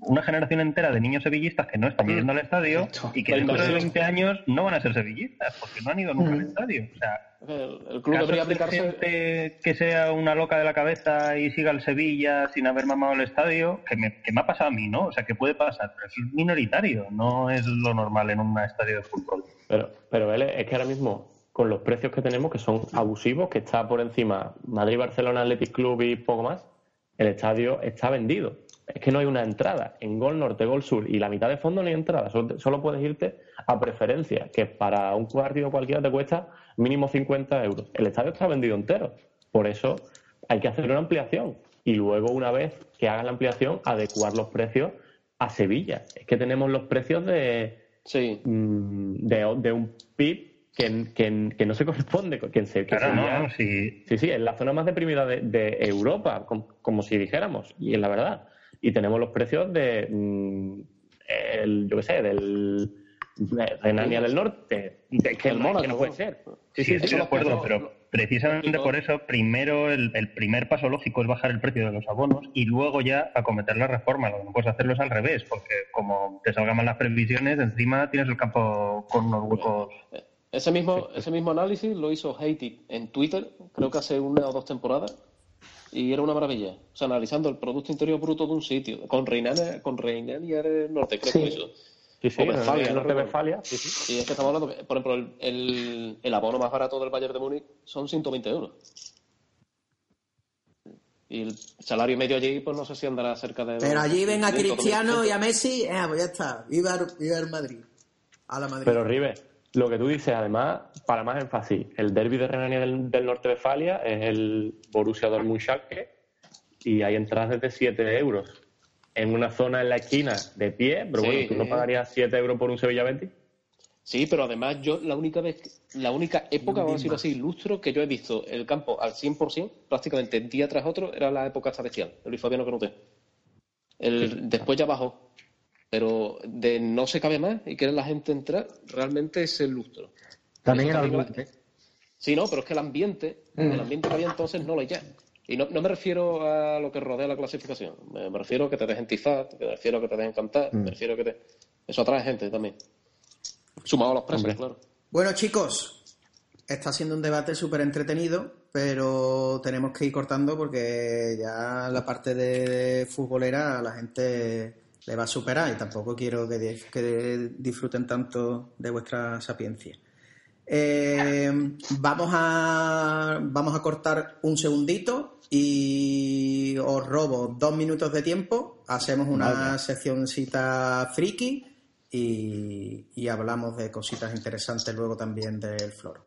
una generación entera de niños sevillistas que no están yendo al estadio y que dentro de inversión. 20 años no van a ser sevillistas porque no han ido nunca al estadio. O sea, El, el club debería de aplicarse. gente que sea una loca de la cabeza y siga el Sevilla sin haber mamado el estadio, que me, que me ha pasado a mí, ¿no? O sea, que puede pasar, pero es minoritario, no es lo normal en un estadio de fútbol. Pero, pero él es que ahora mismo, con los precios que tenemos, que son abusivos, que está por encima Madrid, Barcelona, Athletic Club y poco más, el estadio está vendido. Es que no hay una entrada. En Gol Norte, Gol Sur y la mitad de fondo no hay entrada. Solo, solo puedes irte a preferencia, que para un partido cualquiera te cuesta mínimo 50 euros. El estadio está vendido entero. Por eso hay que hacer una ampliación. Y luego, una vez que hagan la ampliación, adecuar los precios a Sevilla. Es que tenemos los precios de, Sí. mm, de, de un PIB que, que- que no se corresponde con quien se que Claro, sería- no, sí. Sí, sí, es la zona más deprimida de, de Europa, com- como, si dijéramos, y es la verdad. Y tenemos los precios de, mm, el, yo qué sé, del de Renania del Norte, de que, Del no- que no puede ser. Sí, sí, estoy de acuerdo, pero precisamente por eso, primero el, el primer paso lógico es bajar el precio de los abonos y luego ya acometer la reforma. Lo que no puedes hacerlo es al revés, porque como te salgan mal las previsiones, encima tienes el campo con unos huecos. Ese mismo, ese mismo análisis lo hizo Haiti en Twitter, creo que hace una o dos temporadas, y era una maravilla. O sea, analizando el Producto Interior Bruto de un sitio, con Reinania, con Reinania del Norte, creo Sí. que hizo. Sí, sí, O Westfalia, el no norte. Westfalia, sí, sí. Y es que estamos hablando, que, por ejemplo, el, el, el abono más barato del Bayern de Múnich son 120 euros. Y el salario medio allí, pues no sé si andará cerca de... Pero allí ven a 500, Cristiano y a Messi, eh, pues ya está. Viva, el- viva el Madrid. A la Madrid. Pero Rives, lo que tú dices, además, para más énfasis, el derby de Renania del, del Norte de Westfalia es el Borussia Dortmund Schalke y hay entradas desde 7 euros. En una zona en la esquina de pie, pero Sí. bueno, ¿tú no pagarías 7 euros por un Sevilla Betis? Sí, pero además yo la única vez, la única época, vamos a decirlo así, lustro que yo he visto el campo al 100%, prácticamente día tras otro, era la época el Luis Fabiano Canute. El, Después ya bajó. Pero de no se cabe más y quiere la gente entrar, realmente es el lustro. También era la- Sí, no, pero es que el ambiente, Mm. el ambiente que había entonces no lo hay ya. Y no, no me refiero a lo que rodea la clasificación, me, me refiero a que te dejen tifar, me refiero a que te dejen cantar, Mm. me refiero a que te... Eso atrae gente también. Sumado a los precios, claro. Bueno, chicos, está siendo un debate súper entretenido, pero tenemos que ir cortando porque ya la parte de futbolera la gente le va a superar y tampoco quiero que, di- que disfruten tanto de vuestra sapiencia. Eh, vamos, a, vamos a cortar un segundito y os robo dos minutos de tiempo. Hacemos una Vale. seccioncita friki y, y hablamos de cositas interesantes luego también del floro.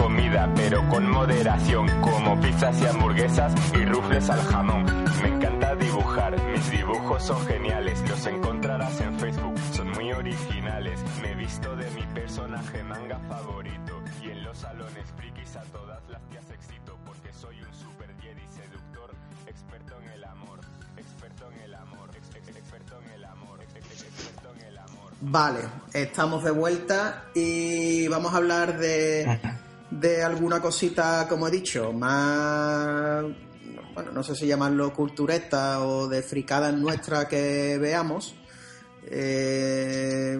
comida, pero con moderación, como pizzas y hamburguesas y rufles al jamón. Me encanta dibujar, mis dibujos son geniales, los encontrarás en Facebook, son muy originales. Me he visto de mi personaje manga favorito y en los salones frikis a todas las tías excito porque soy un super Jedi seductor, experto en el amor, experto en el amor, ex- ex- experto en el amor, ex- ex- experto en el amor. Vale, estamos de vuelta y vamos a hablar de, *laughs* de alguna cosita, como he dicho, más, bueno, no sé si llamarlo cultureta o de fricadas nuestras que veamos. Eh,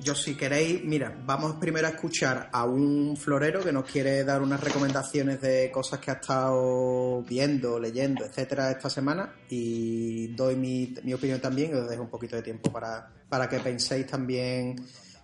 yo si queréis, mira, vamos primero a escuchar a un florero que nos quiere dar unas recomendaciones de cosas que ha estado viendo, leyendo, etcétera, esta semana y doy mi, mi opinión también y os dejo un poquito de tiempo para, para que penséis también,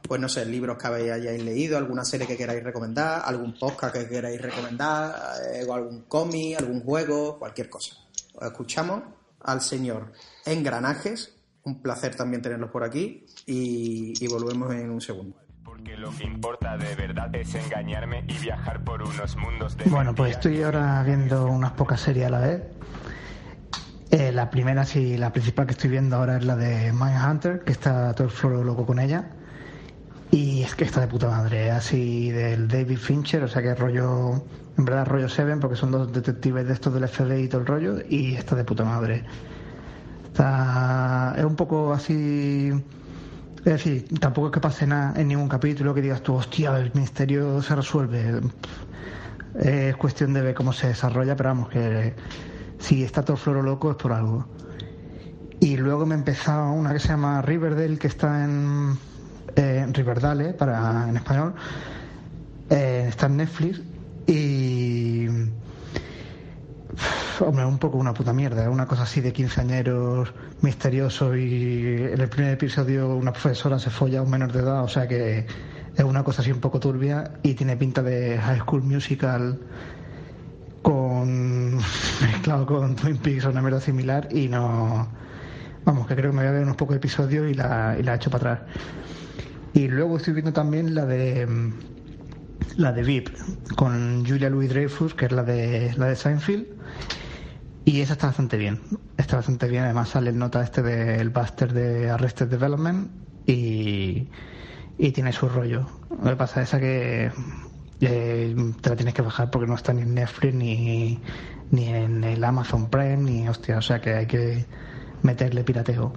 pues no sé, libros que habéis, hayáis leído, alguna serie que queráis recomendar, algún podcast que queráis recomendar, eh, o algún cómic, algún juego, cualquier cosa. Os escuchamos al señor Engranajes, un placer también tenerlos por aquí y, y volvemos en un segundo. Porque lo que importa de verdad es engañarme y viajar por unos mundos de Bueno, pues estoy ahora viendo unas pocas series a la vez. Eh, la primera, sí, la principal que estoy viendo ahora es la de Mindhunter, que está todo el floro loco con ella. Y es que está de puta madre, así del David Fincher, o sea que rollo, en verdad rollo Seven, porque son dos detectives de estos del FBI y todo el rollo, y está de puta madre. Está, es un poco así, es decir, tampoco es que pase nada en ningún capítulo que digas tú, hostia, el misterio se resuelve. Es cuestión de ver cómo se desarrolla, pero vamos, que si está todo floro loco es por algo. Y luego me he empezado una que se llama Riverdale, que está en eh, Riverdale, para, en español. Eh, está en Netflix. Y Hombre, un poco una puta mierda. Es una cosa así de quinceañeros misterioso y en el primer episodio una profesora se folla a un menor de edad. O sea que es una cosa así un poco turbia y tiene pinta de High School Musical con *laughs* mezclado con Twin Peaks o una mierda similar y no vamos que creo que me voy a ver unos pocos episodios y la, y la he hecho para atrás y luego estoy viendo también la de la de VIP con Julia Louis Dreyfus que es la de la de Seinfeld y esa está bastante bien está bastante bien además sale el nota este del Buster de Arrested Development y y tiene su rollo. Lo que pasa es que eh, te la tienes que bajar porque no está ni en Netflix ni, ni en el Amazon Prime ni hostia, o sea que hay que meterle pirateo.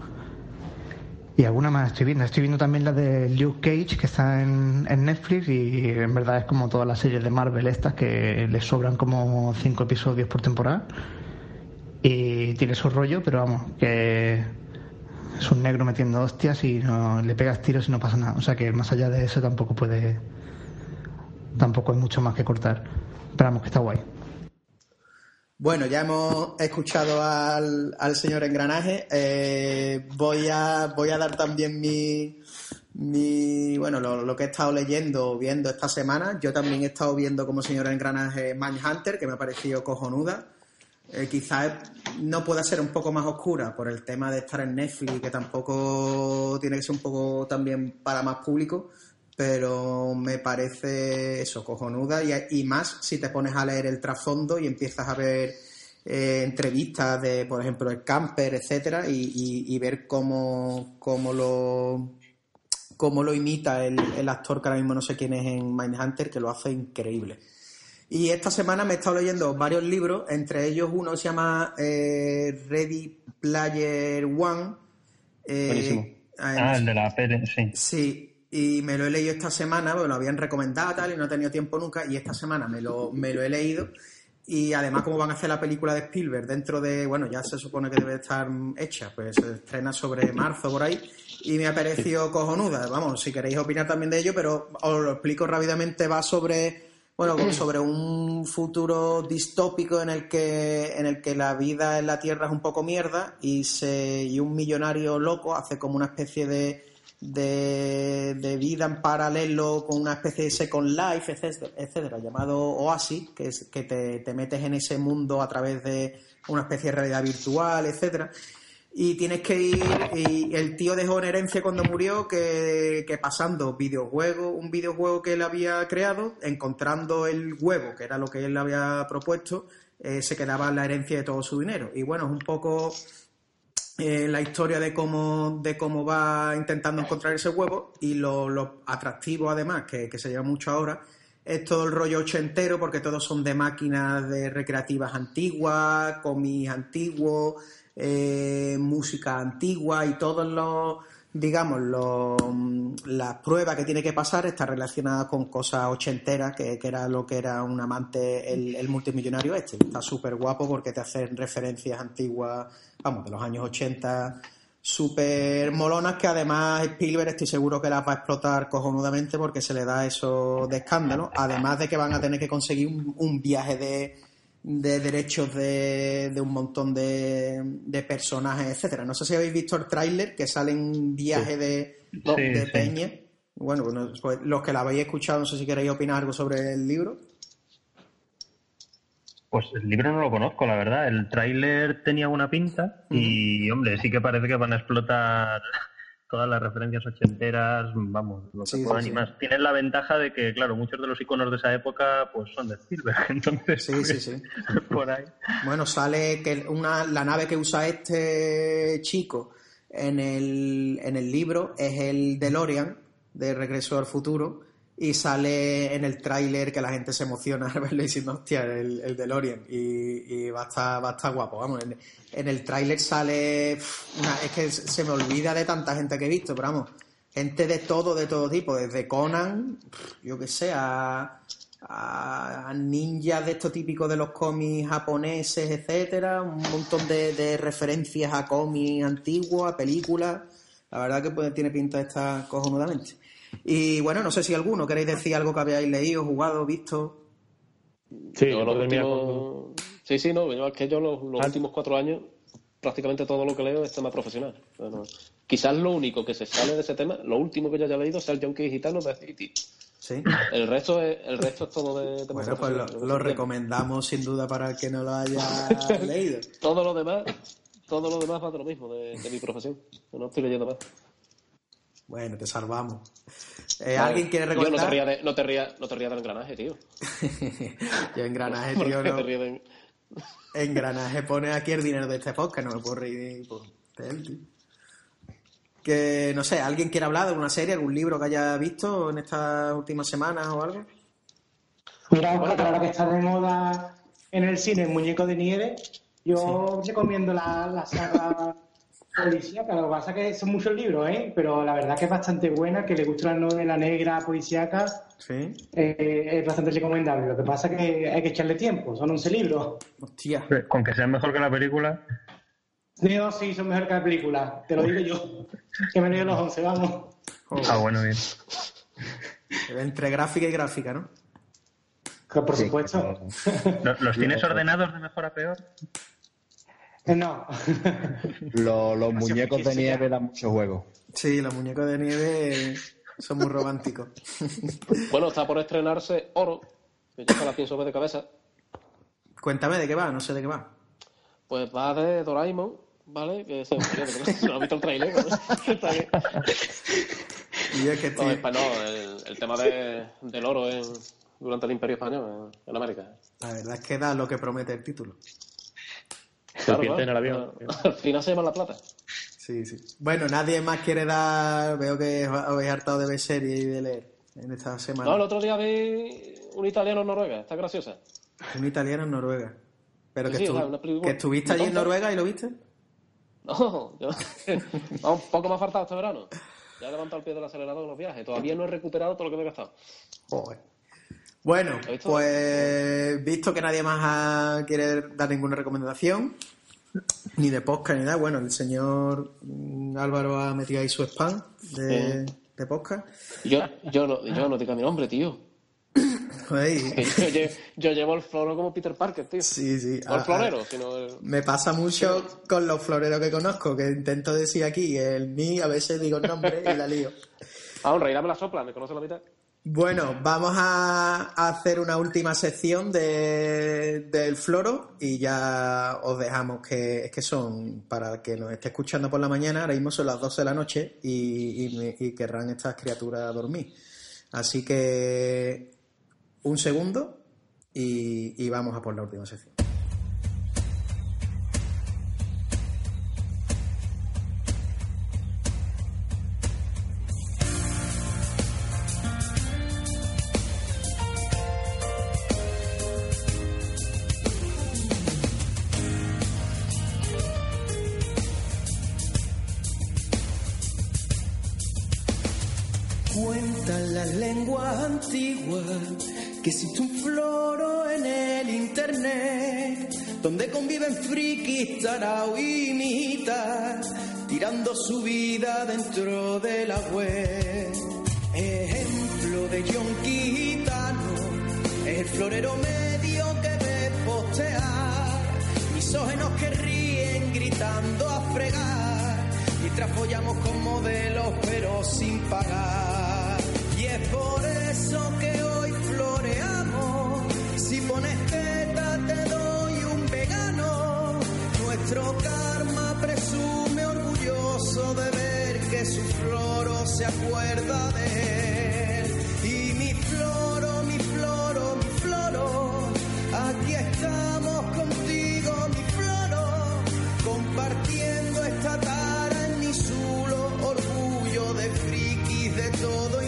Y alguna más estoy viendo. Estoy viendo también la de Luke Cage, que está en, en Netflix, y en verdad es como todas las series de Marvel estas, que le sobran como cinco episodios por temporada. Y tiene su rollo, pero vamos, que es un negro metiendo hostias y no, le pegas tiros y no pasa nada. O sea que más allá de eso tampoco puede. Tampoco hay mucho más que cortar. Pero vamos, que está guay. Bueno, ya hemos escuchado al, al señor Engranaje. Eh, voy, a, voy a dar también mi, mi bueno, lo, lo que he estado leyendo, viendo esta semana. Yo también he estado viendo como señor Engranaje Mindhunter, que me ha parecido cojonuda. Eh, quizás no pueda ser un poco más oscura por el tema de estar en Netflix, que tampoco tiene que ser un poco también para más público, pero me parece eso, cojonuda, y, y más si te pones a leer el trasfondo y empiezas a ver eh, entrevistas de, por ejemplo, el camper, etcétera, y, y- y ver cómo, cómo lo cómo lo imita el, el actor que ahora mismo no sé quién es en Mindhunter, que lo hace increíble. Y esta semana me he estado leyendo varios libros, entre ellos uno se llama eh, Ready Player One. eh, Buenísimo. ah, el de la peli, sí. Sí, y me lo he leído esta semana, porque lo habían recomendado tal y no he tenido tiempo nunca, y esta semana me lo, me lo he leído. Y además, como van a hacer la película de Spielberg dentro de, bueno, ya se supone que debe estar hecha, pues se estrena sobre marzo por ahí, y me ha parecido cojonuda. Vamos, si queréis opinar también de ello, pero os lo explico rápidamente, va sobre, bueno, *clears throat* sobre un futuro distópico en el que, en el que la vida en la Tierra es un poco mierda y se, y un millonario loco hace como una especie de, de, de vida en paralelo con una especie de Second Life, etcétera, etcétera, llamado Oasis, que que te, te metes en ese mundo a través de una especie de realidad virtual, etcétera. Y tienes que ir, y el tío dejó en herencia cuando murió que, que pasando videojuegos, un videojuego que él había creado, encontrando el huevo, que era lo que él había propuesto, eh, se quedaba la herencia de todo su dinero. Y bueno, es un poco eh, la historia de cómo, de cómo va intentando encontrar ese huevo y lo, lo atractivo además, que, que se lleva mucho ahora, es todo el rollo ochentero porque todos son de máquinas de recreativas antiguas, cómics antiguos, eh, música antigua y todos los, digamos, los, las pruebas que tiene que pasar está relacionada con cosas ochenteras, que, que era lo que era un amante, el, multimillonario este. Está súper guapo porque te hacen referencias antiguas, vamos, de los años 80, súper molonas que además Spielberg estoy seguro que las va a explotar cojonudamente porque se le da eso de escándalo, además de que van a tener que conseguir un viaje de, de derechos de, de un montón de, de personajes, etcétera. No sé si habéis visto el tráiler que sale en viaje de, Sí, de sí. Peña. Bueno, bueno, pues los que la habéis escuchado, no sé si queréis opinar algo sobre el libro. Pues el libro no lo conozco, la verdad. El tráiler tenía una pinta y, hombre, sí que parece que van a explotar todas las referencias ochenteras, vamos, lo que Sí, puedan sí. y más. Tienen la ventaja de que, claro, muchos de los iconos de esa época pues son de Spielberg, *laughs* entonces Sí, sí, sí. *laughs* por ahí. Bueno, sale que una, la nave que usa este chico en el, en el libro es el DeLorean de Regreso al Futuro y sale en el tráiler que la gente se emociona *laughs* al verlo diciendo, hostia, el, el DeLorean y, y va, a estar, va a estar guapo. Vamos, en, el tráiler sale... una- es que se me olvida de tanta gente que he visto, pero vamos, gente de todo, de todo tipo, desde Conan, yo que sé, a, a, ninjas de esto típico de los cómics japoneses, etcétera, un montón de, de referencias a cómics antiguos, a películas. La verdad que pues, tiene pinta de estar cojonudamente. Y bueno, no sé si alguno queréis decir algo que habíais leído, jugado, visto. Sí, Yo lo último- Sí, sí, no, yo, es que yo los, los últimos cuatro años prácticamente todo lo que leo es tema profesional. Bueno, quizás lo único que se sale de ese tema, lo último que yo haya leído es el Junkie Gitano de City. Sí. El resto es, el resto es todo de tema Bueno, pues lo, recomendamos sin duda para el que no lo haya *laughs* leído. Todo lo demás, todo lo demás va de lo mismo, de, de mi profesión. Yo no estoy leyendo más. Bueno, te salvamos. Eh, Vale. ¿Alguien quiere Yo no te recomendar? rías de- no te rías no te rías del engranaje, tío. *laughs* Yo engranaje, *laughs* ¿Por tío, no. de- Engranaje pone aquí el dinero de este podcast, no me puedo reír por de él, tío. Que, no sé, ¿alguien quiere hablar de alguna serie, algún libro que haya visto en estas últimas semanas o algo? Mira, Oscar, que ahora que está de moda en el cine el muñeco de nieve, yo recomiendo la, la saga policíaca. Lo que pasa es que son muchos libros, ¿eh? Pero la verdad que es bastante buena, que le gusta la novela negra policíaca, Sí. eh, es bastante recomendable. Lo que pasa es que hay que echarle tiempo, son 11 libros. Hostia. Con que sea mejor que la película. No, sí, son mejor que la película, te lo digo yo, que me leo los 11, vamos. Ah, bueno, bien. Entre gráfica y gráfica, ¿no? por supuesto. ¿Los, los tienes ordenados de mejor a peor? Eh, No. *laughs* Los, los muñecos de nieve dan mucho juego. Sí, los muñecos de nieve son muy románticos. *laughs* Bueno, está por estrenarse Oro, que yo se la pienso de cabeza. Cuéntame de qué va, no sé de qué va. Pues va de Doraemon, ¿vale? Que se *laughs* no has visto el trailer, ¿no? Está bien. Y es que No, es pa- no, el, el tema de, del oro en, durante el Imperio Español en, en América. La verdad es que da lo que promete el título. Claro. *laughs* Al final se llama La Plata. Sí, sí. Bueno, nadie más quiere dar. Veo que os habéis hartado de ver series y de leer en esta semana. No, el otro día vi un italiano en Noruega, está graciosa. Un italiano en Noruega. Pero Sí, que, sí, estu- o sea, una película que estuviste allí en. Noruega y lo viste. No, yo, *laughs* no, un poco más faltado este verano. Ya he levantado el pie del acelerador en los viajes. Todavía no he recuperado todo lo que me he gastado. Joder. Bueno, pues visto que nadie más ha- quiere dar ninguna recomendación, ni de podcast ni nada, bueno, el señor mm, Álvaro ha metido ahí su spam de, de podcast. Yo, yo, no, yo no diga mi nombre, tío. *laughs* *laughs* Yo, yo llevo el floro como Peter Parker, tío. Sí, sí. No el Ah, florero, ah, sino el... Me pasa mucho con los floreros que conozco, que intento decir aquí el mí, a veces digo el nombre y la lío. *laughs* Ah, un rey, dame la sopla, me conoce la mitad. Bueno, vamos a hacer una última sección de, del floro y ya os dejamos que que son, para que nos esté escuchando por la mañana, ahora mismo son las 12 de la noche y, y querrán estas criaturas dormir. Así que un segundo y, y vamos a por la última sección. Que existe un floro en el internet donde conviven frikis, tarao y mitas tirando su vida dentro de la web. Ejemplo de John Gitano es el florero medio que ve postear misógenos que ríen gritando a fregar mientras follamos con modelos pero sin pagar. Y es por eso que hoy de ver que su floro se acuerda de él. Y mi floro, mi floro, mi floro, aquí estamos contigo, mi floro, compartiendo esta tara en mi zulo, orgullo de frikis de todo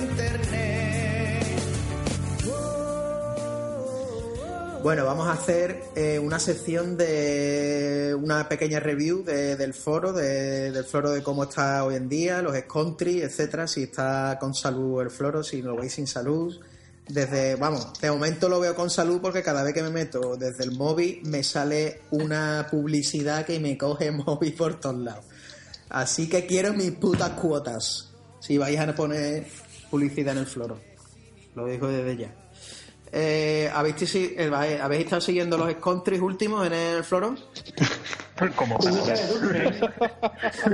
Bueno, vamos a hacer eh, una sección de una pequeña review de- del foro, de- del foro de cómo está hoy en día, los country, etcétera, si está con salud el floro, si lo veis sin salud. Desde, vamos, de momento lo veo con salud porque cada vez que me meto desde el móvil me sale una publicidad que me coge *laughs* móvil por todos lados. Así que quiero mis putas cuotas. Si vais a poner publicidad en el floro. Lo digo desde ya. Eh, ¿habéis, si- eh, vale, ¿Habéis estado siguiendo los countries últimos en el Floro? *laughs* Como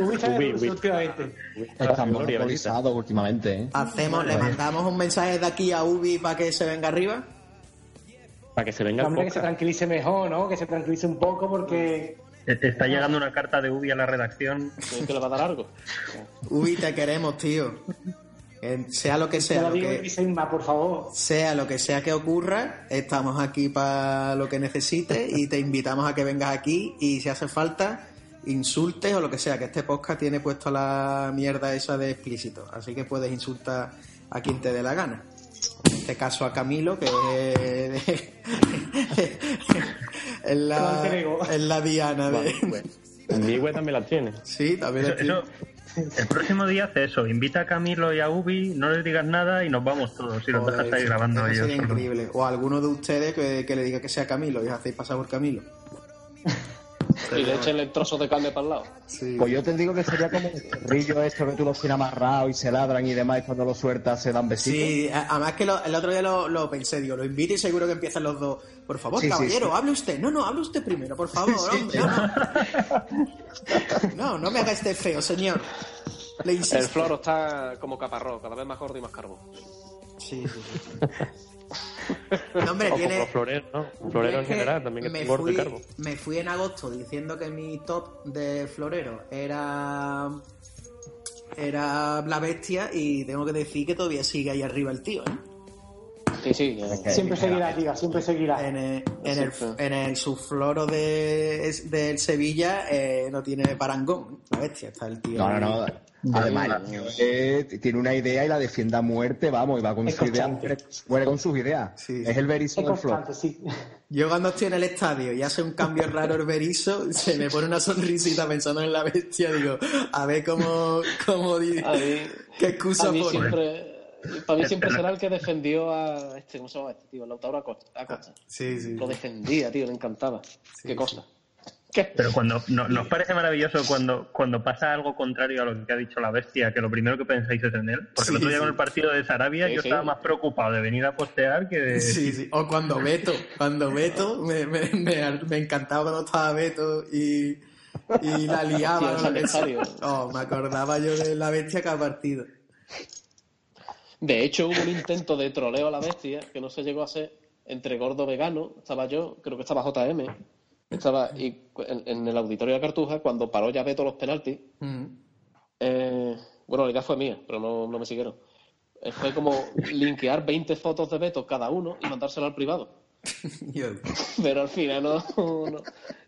últimamente. Estamos últimamente, ¿eh? Hacemos, le mandamos un mensaje de aquí a Ubi para que se venga arriba. Para que se venga Hombre, que se tranquilice mejor, ¿no? Que se tranquilice un poco porque... Te está llegando una carta de Ubi a la redacción. que le va a dar algo. Ubi, te queremos, tío. Sea lo que sea, lo que, Griselma, por favor. sea lo que sea que ocurra, estamos aquí para lo que necesites y te invitamos a que vengas aquí y si hace falta, insultes o lo que sea, que este podcast tiene puesto la mierda esa de explícito, así que puedes insultar a quien te dé la gana. En este caso a Camilo, que es, *laughs* es la, es la diana de... Mi *laughs* web también la tiene. Sí, también Eso, la tiene. eso- el próximo día hace eso. Invita a Camilo y a Ubi, no les digas nada y nos vamos todos. Y los Joder, dejas ahí grabando ellos. sería solos. increíble. O alguno de ustedes que, que le diga que sea Camilo y os hacéis pasar por Camilo. Y le echen el trozo de carne para el lado. Pues yo te digo que sería como el rillo esto que tú los tienes amarrados y se ladran y demás y cuando lo sueltas se dan besitos. Sí, además que lo- el otro día lo, lo pensé, digo, lo invito y seguro que empiezan los dos. Por favor, Sí, caballero, sí. hable usted. No, no, hable usted primero, por favor. *laughs* hombre, no, no. no, no me haga este feo, señor. Le insisto. El floro está como caparró, cada vez más gordo y más carbo. Sí, sí, sí. *laughs* No, hombre, o tiene- como florero, ¿no? Florero en general también me es gordo fui, y carbo. me fui en agosto diciendo que mi top de florero era era la bestia y tengo que decir que todavía sigue ahí arriba el tío, ¿eh? Sí, sí. Siempre seguirá, tío, siempre seguirá. En el, en el, en el subfloro de, del Sevilla eh, no tiene parangón, la bestia, está el tío. No, no, no. Además, el tío, eh, tiene una idea y la defiende a muerte, vamos, y va con Es su idea, constante. muere, con sus ideas. Es el Berizzo del flor. Yo cuando estoy en el estadio y hace un cambio raro el Berizzo, se me pone una sonrisita pensando en la bestia, digo, a ver cómo, cómo A mí- qué excusa a mí pone. siempre, para mí siempre será el que defendió a este, ¿cómo se llama este tío? Lautaro Acosta. Acosta. Sí, sí. Lo defendía, tío, le encantaba. Qué cosa. Pero cuando no, nos parece maravilloso cuando, cuando pasa algo contrario a lo que ha dicho la bestia, que lo primero que pensáis es en él. Porque Sí, el otro día sí. con el partido de Sarabia Sí, yo sí. estaba más preocupado de venir a postear que de... Sí, sí. O cuando Beto, cuando Beto, me, me, me, me encantaba cuando estaba Beto y, y la *laughs* liaba. Hostia, ¿no? Oh, me acordaba yo de la bestia cada partido. De hecho, hubo un intento de troleo a la bestia que no se llegó a hacer entre gordo vegano. Estaba yo, creo que estaba JM. Estaba y en, en el auditorio de Cartuja cuando paró ya Beto los penaltis. Eh, bueno, la idea fue mía, pero no, no me siguieron. Eh, fue como linkear 20 fotos de Beto cada uno y mandárselo al privado. *laughs* Pero al final no, no,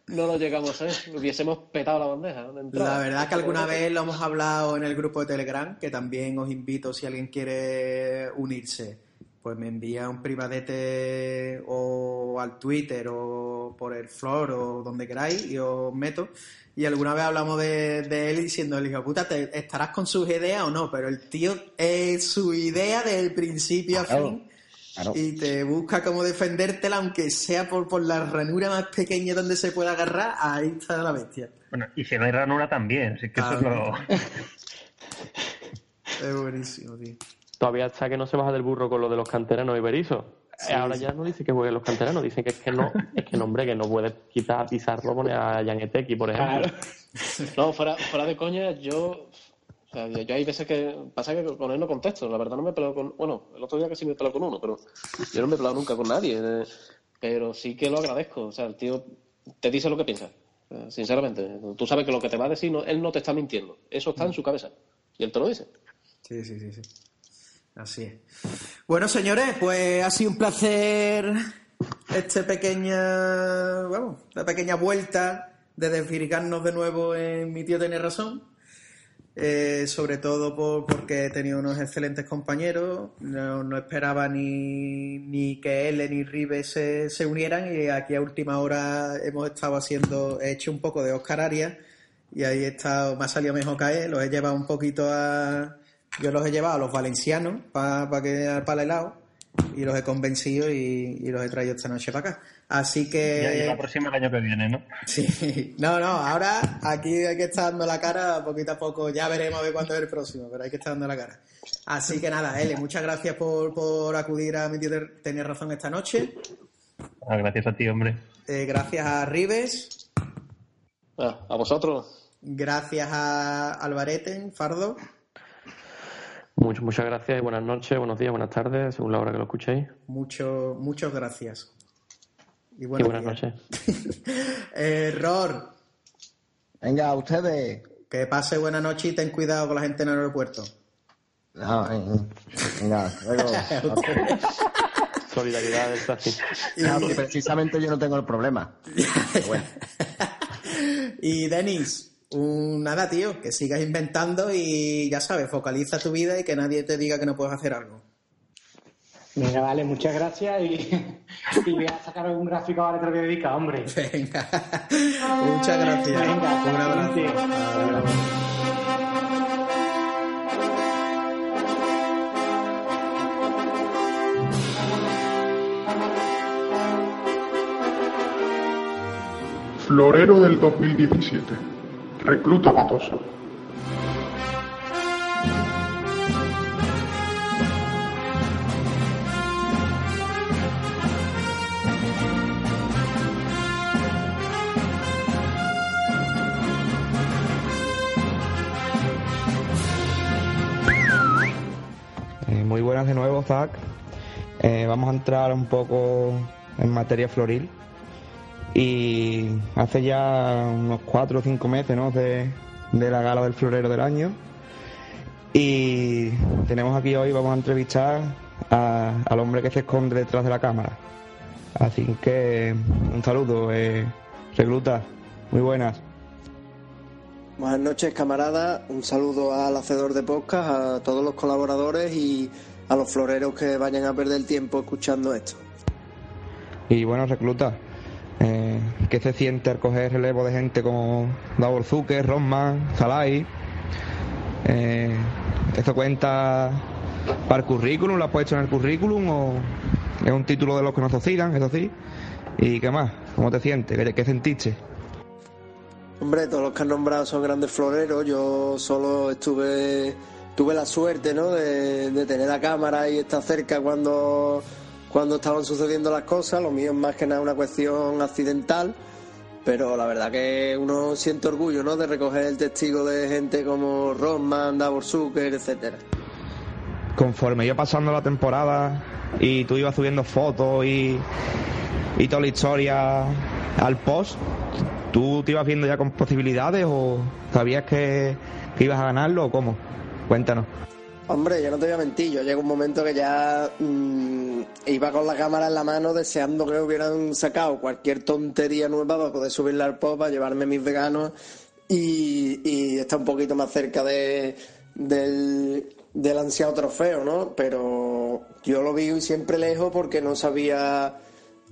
no lo llegamos a hacer. Hubiésemos petado la bandeja. La verdad que alguna vez lo hemos hablado en el grupo de Telegram, que también os invito si alguien quiere unirse, pues me envía un privadete o al Twitter o por el Flor o donde queráis y os meto. Y alguna vez hablamos de, de él diciendo, el hijo puta, ¿te estarás con sus ideas o no? Pero el tío es su idea desde el principio a fin. claro. Y te busca cómo defendértela, aunque sea por, por la ranura más pequeña donde se pueda agarrar, ahí está la bestia. Bueno, y si no hay ranura también, así que eso es lo... *laughs* Es buenísimo, tío. Todavía está que no se baja del burro con lo de los canteranos y Berizzo. Sí, Ahora sí. ya no dice que jueguen los canteranos, dice que es que no, es que no, hombre, que no puedes quitar a Pizarro poner a Yaneteki, por ejemplo. *laughs* No, fuera, fuera de coña, yo. O sea, yo, hay veces que. Pasa que con él no contesto. La verdad no me he peleado con. Bueno, el otro día que sí me he peleado con uno, pero yo no me he peleado nunca con nadie. eh, Pero sí que lo agradezco. O sea, el tío te dice lo que piensa. Sea, Sinceramente. Tú sabes que lo que te va a decir, no- él no te está mintiendo. Eso está en su cabeza. Y él te lo dice. Sí, sí, sí, sí. Así es. Bueno, señores, pues ha sido un placer este pequeña, vamos, la pequeña vuelta de desvirgarnos de nuevo en Mi tío tiene razón. Eh, sobre todo por- porque he tenido unos excelentes compañeros. No, no esperaba ni, ni que él ni Ribe se, unieran y aquí a última hora hemos estado haciendo, he hecho un poco de Oscar Arias y ahí he estado, me ha salido mejor caer, los he llevado un poquito a, yo los he llevado a los valencianos para que para el helado y los he convencido y, y los he traído esta noche para acá. Así que... Y la próxima el año que viene, ¿no? Sí, no, no, ahora aquí hay que estar dando la cara poquito a poco, ya veremos a ver cuándo es el próximo, pero hay que estar dando la cara. Así que nada, L, muchas gracias por, por acudir a mi tío Tenía razón esta noche. Ah, gracias a ti, hombre. Eh, gracias a Rives. Ah, a vosotros. Gracias a Alvarete, Fardo. Muchas, muchas gracias y buenas noches, buenos días, buenas tardes, según la hora que lo escuchéis. Mucho, muchas gracias. Y buenas, noches. *laughs* Error. Venga, ustedes. Que pase buena noche y ten cuidado con la gente en el aeropuerto. No, eh, venga, *laughs* luego. Solidaridad es así. No, precisamente yo no tengo el problema. *laughs* Pero bueno. Y Denis, nada, tío, que sigas inventando y ya sabes, focaliza tu vida y que nadie te diga que no puedes hacer algo. Venga, vale, muchas gracias y, *laughs* y voy a sacar algún gráfico ahora que te lo voy a dedicar, hombre. Venga, *laughs* muchas gracias. Venga, un abrazo. Florero del 2017. Recluta Matoso. Eh, muy buenas de nuevo, Zach. Eh, vamos a entrar un poco en materia floril. Y hace ya unos cuatro o cinco meses, ¿no? De, de la gala del florero del año. Y tenemos aquí hoy, vamos a entrevistar a- al hombre que se esconde detrás de la cámara. Así que un saludo, eh, recluta. Muy buenas. Buenas noches, camaradas. Un saludo al hacedor de podcast, a todos los colaboradores y a los floreros que vayan a perder tiempo escuchando esto. Y bueno, recluta, eh, ¿qué se siente al coger relevo de gente como Davor Zucker, Rosman, Zalai? Eh, ¿Esto cuenta para el currículum? ¿Lo has puesto en el currículum? ¿O es un título de los que nos ocidan, eso sí? ¿Y qué más? ¿Cómo te sientes? ¿Qué, qué sentiste? Hombre, todos los que han nombrado son grandes floreros. Yo solo estuve, tuve la suerte, ¿no? De, de tener la cámara y estar cerca cuando, cuando estaban sucediendo las cosas. Lo mío es más que nada una cuestión accidental. Pero la verdad que uno siente orgullo, ¿no? De recoger el testigo de gente como Rosman, Davor Zucker, etcétera. Conforme iba pasando la temporada y tú ibas subiendo fotos y, y toda la historia al post, ¿tú te ibas viendo ya con posibilidades o sabías que, que ibas a ganarlo o cómo? Cuéntanos. Hombre, yo no te voy a mentir, yo llega un momento que ya mm, iba con la cámara en la mano deseando que hubieran sacado cualquier tontería nueva para poder subirla al pop, para llevarme mis veganos y, y estar un poquito más cerca de, del, del ansiado trofeo, ¿no? Pero yo lo vi siempre lejos porque no sabía...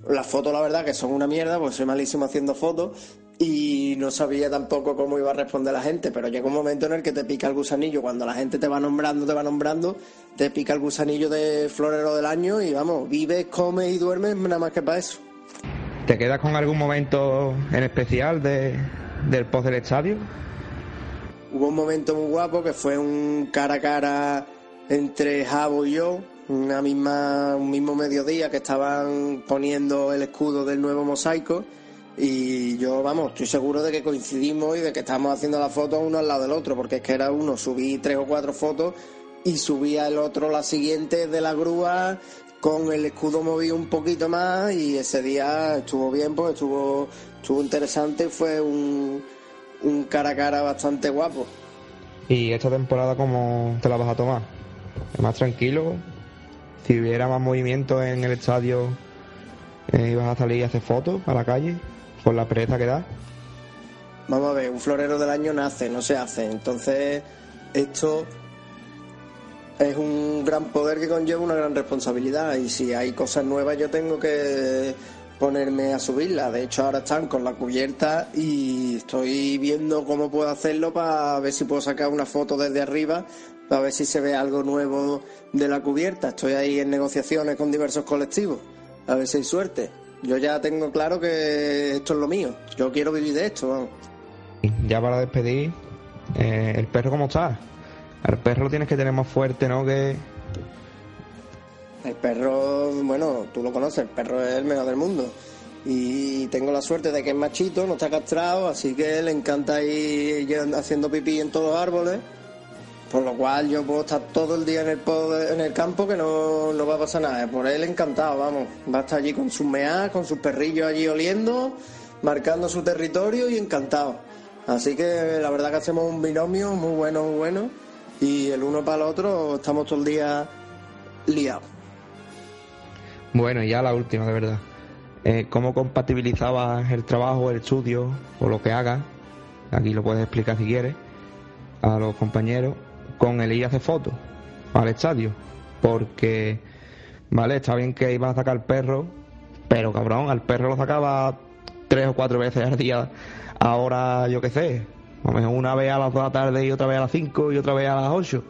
Las fotos, la verdad, que son una mierda, porque soy malísimo haciendo fotos y no sabía tampoco cómo iba a responder la gente, pero llega un momento en el que te pica el gusanillo, cuando la gente te va nombrando, te va nombrando, te pica el gusanillo de florero del año y vamos, vives, comes y duermes nada más que para eso. ¿Te quedas con algún momento en especial de, del post del estadio? Hubo un momento muy guapo que fue un cara a cara entre Javo y yo, una misma, un mismo mediodía que estaban poniendo el escudo del nuevo mosaico y yo, vamos, estoy seguro de que coincidimos y de que estamos haciendo la foto uno al lado del otro, porque es que era uno, subí tres o cuatro fotos y subía el otro la siguiente de la grúa con el escudo movido un poquito más y ese día estuvo bien, pues estuvo, estuvo interesante, fue un, un cara a cara bastante guapo. ¿Y esta temporada cómo te la vas a tomar? ¿Más tranquilo? Si hubiera más movimiento en el estadio, eh, ¿ibas a salir a hacer fotos a la calle? Por la pereza que da. Vamos a ver, un florero del año nace, no se hace. Entonces, esto es un gran poder que conlleva una gran responsabilidad. Y si hay cosas nuevas, yo tengo que ponerme a subirlas. De hecho, ahora están con la cubierta y estoy viendo cómo puedo hacerlo para ver si puedo sacar una foto desde arriba a ver si se ve algo nuevo de la cubierta. Estoy ahí en negociaciones con diversos colectivos, a ver si hay suerte. Yo ya tengo claro que esto es lo mío, yo quiero vivir de esto. Vamos. Ya para despedir, eh, ¿el perro cómo está? El perro lo tienes que tener más fuerte, ¿no? Que... El perro, bueno, tú lo conoces, el perro es el mejor del mundo. Y tengo la suerte de que es machito, no está castrado, así que le encanta ir haciendo pipí en todos los árboles. Por lo cual yo puedo estar todo el día en el, campo que no, no va a pasar nada. Por él encantado, vamos. Va a estar allí con sus meas, con sus perrillos allí oliendo, marcando su territorio y encantado. Así que la verdad que hacemos un binomio muy bueno, muy bueno. Y el uno para el otro estamos todo el día liados. Bueno, y ya la última, de verdad. Eh, ¿Cómo compatibilizabas el trabajo, el estudio o lo que hagas? Aquí lo puedes explicar si quieres a los compañeros con el ir a hacer fotos al estadio. Porque, vale, está bien que ibas a sacar al perro, pero cabrón, al perro lo sacaba tres o cuatro veces al día. Ahora, yo qué sé, a lo mejor una vez a las dos de la tarde y otra vez a las cinco y otra vez a las ocho.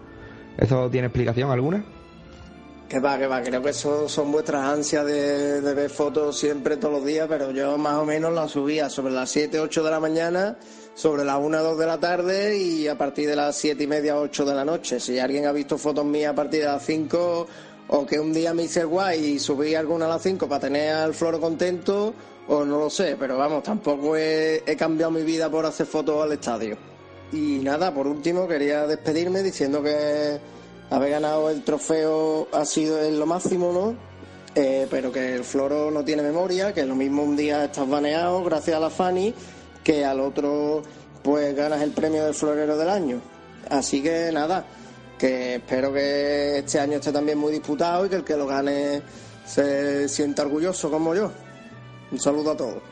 ¿Eso tiene explicación alguna? Que va, que va, creo que eso son vuestras ansias de, ver fotos siempre todos los días, pero yo más o menos las subía sobre las 7, 8 de la mañana, sobre las 1, 2 de la tarde y a partir de las 7 y media, 8 de la noche. Si alguien ha visto fotos mías a partir de las 5 o que un día me hice guay y subí alguna a las 5 para tener al floro contento, o no lo sé, pero vamos, tampoco he, he cambiado mi vida por hacer fotos al estadio. Y nada, por último quería despedirme diciendo que haber ganado el trofeo ha sido lo máximo, ¿no? Eh, pero que el floro no tiene memoria, que lo mismo un día estás baneado gracias a la Fanny, que al otro pues ganas el premio del florero del año. Así que nada, que espero que este año esté también muy disputado y que el que lo gane se sienta orgulloso como yo. Un saludo a todos.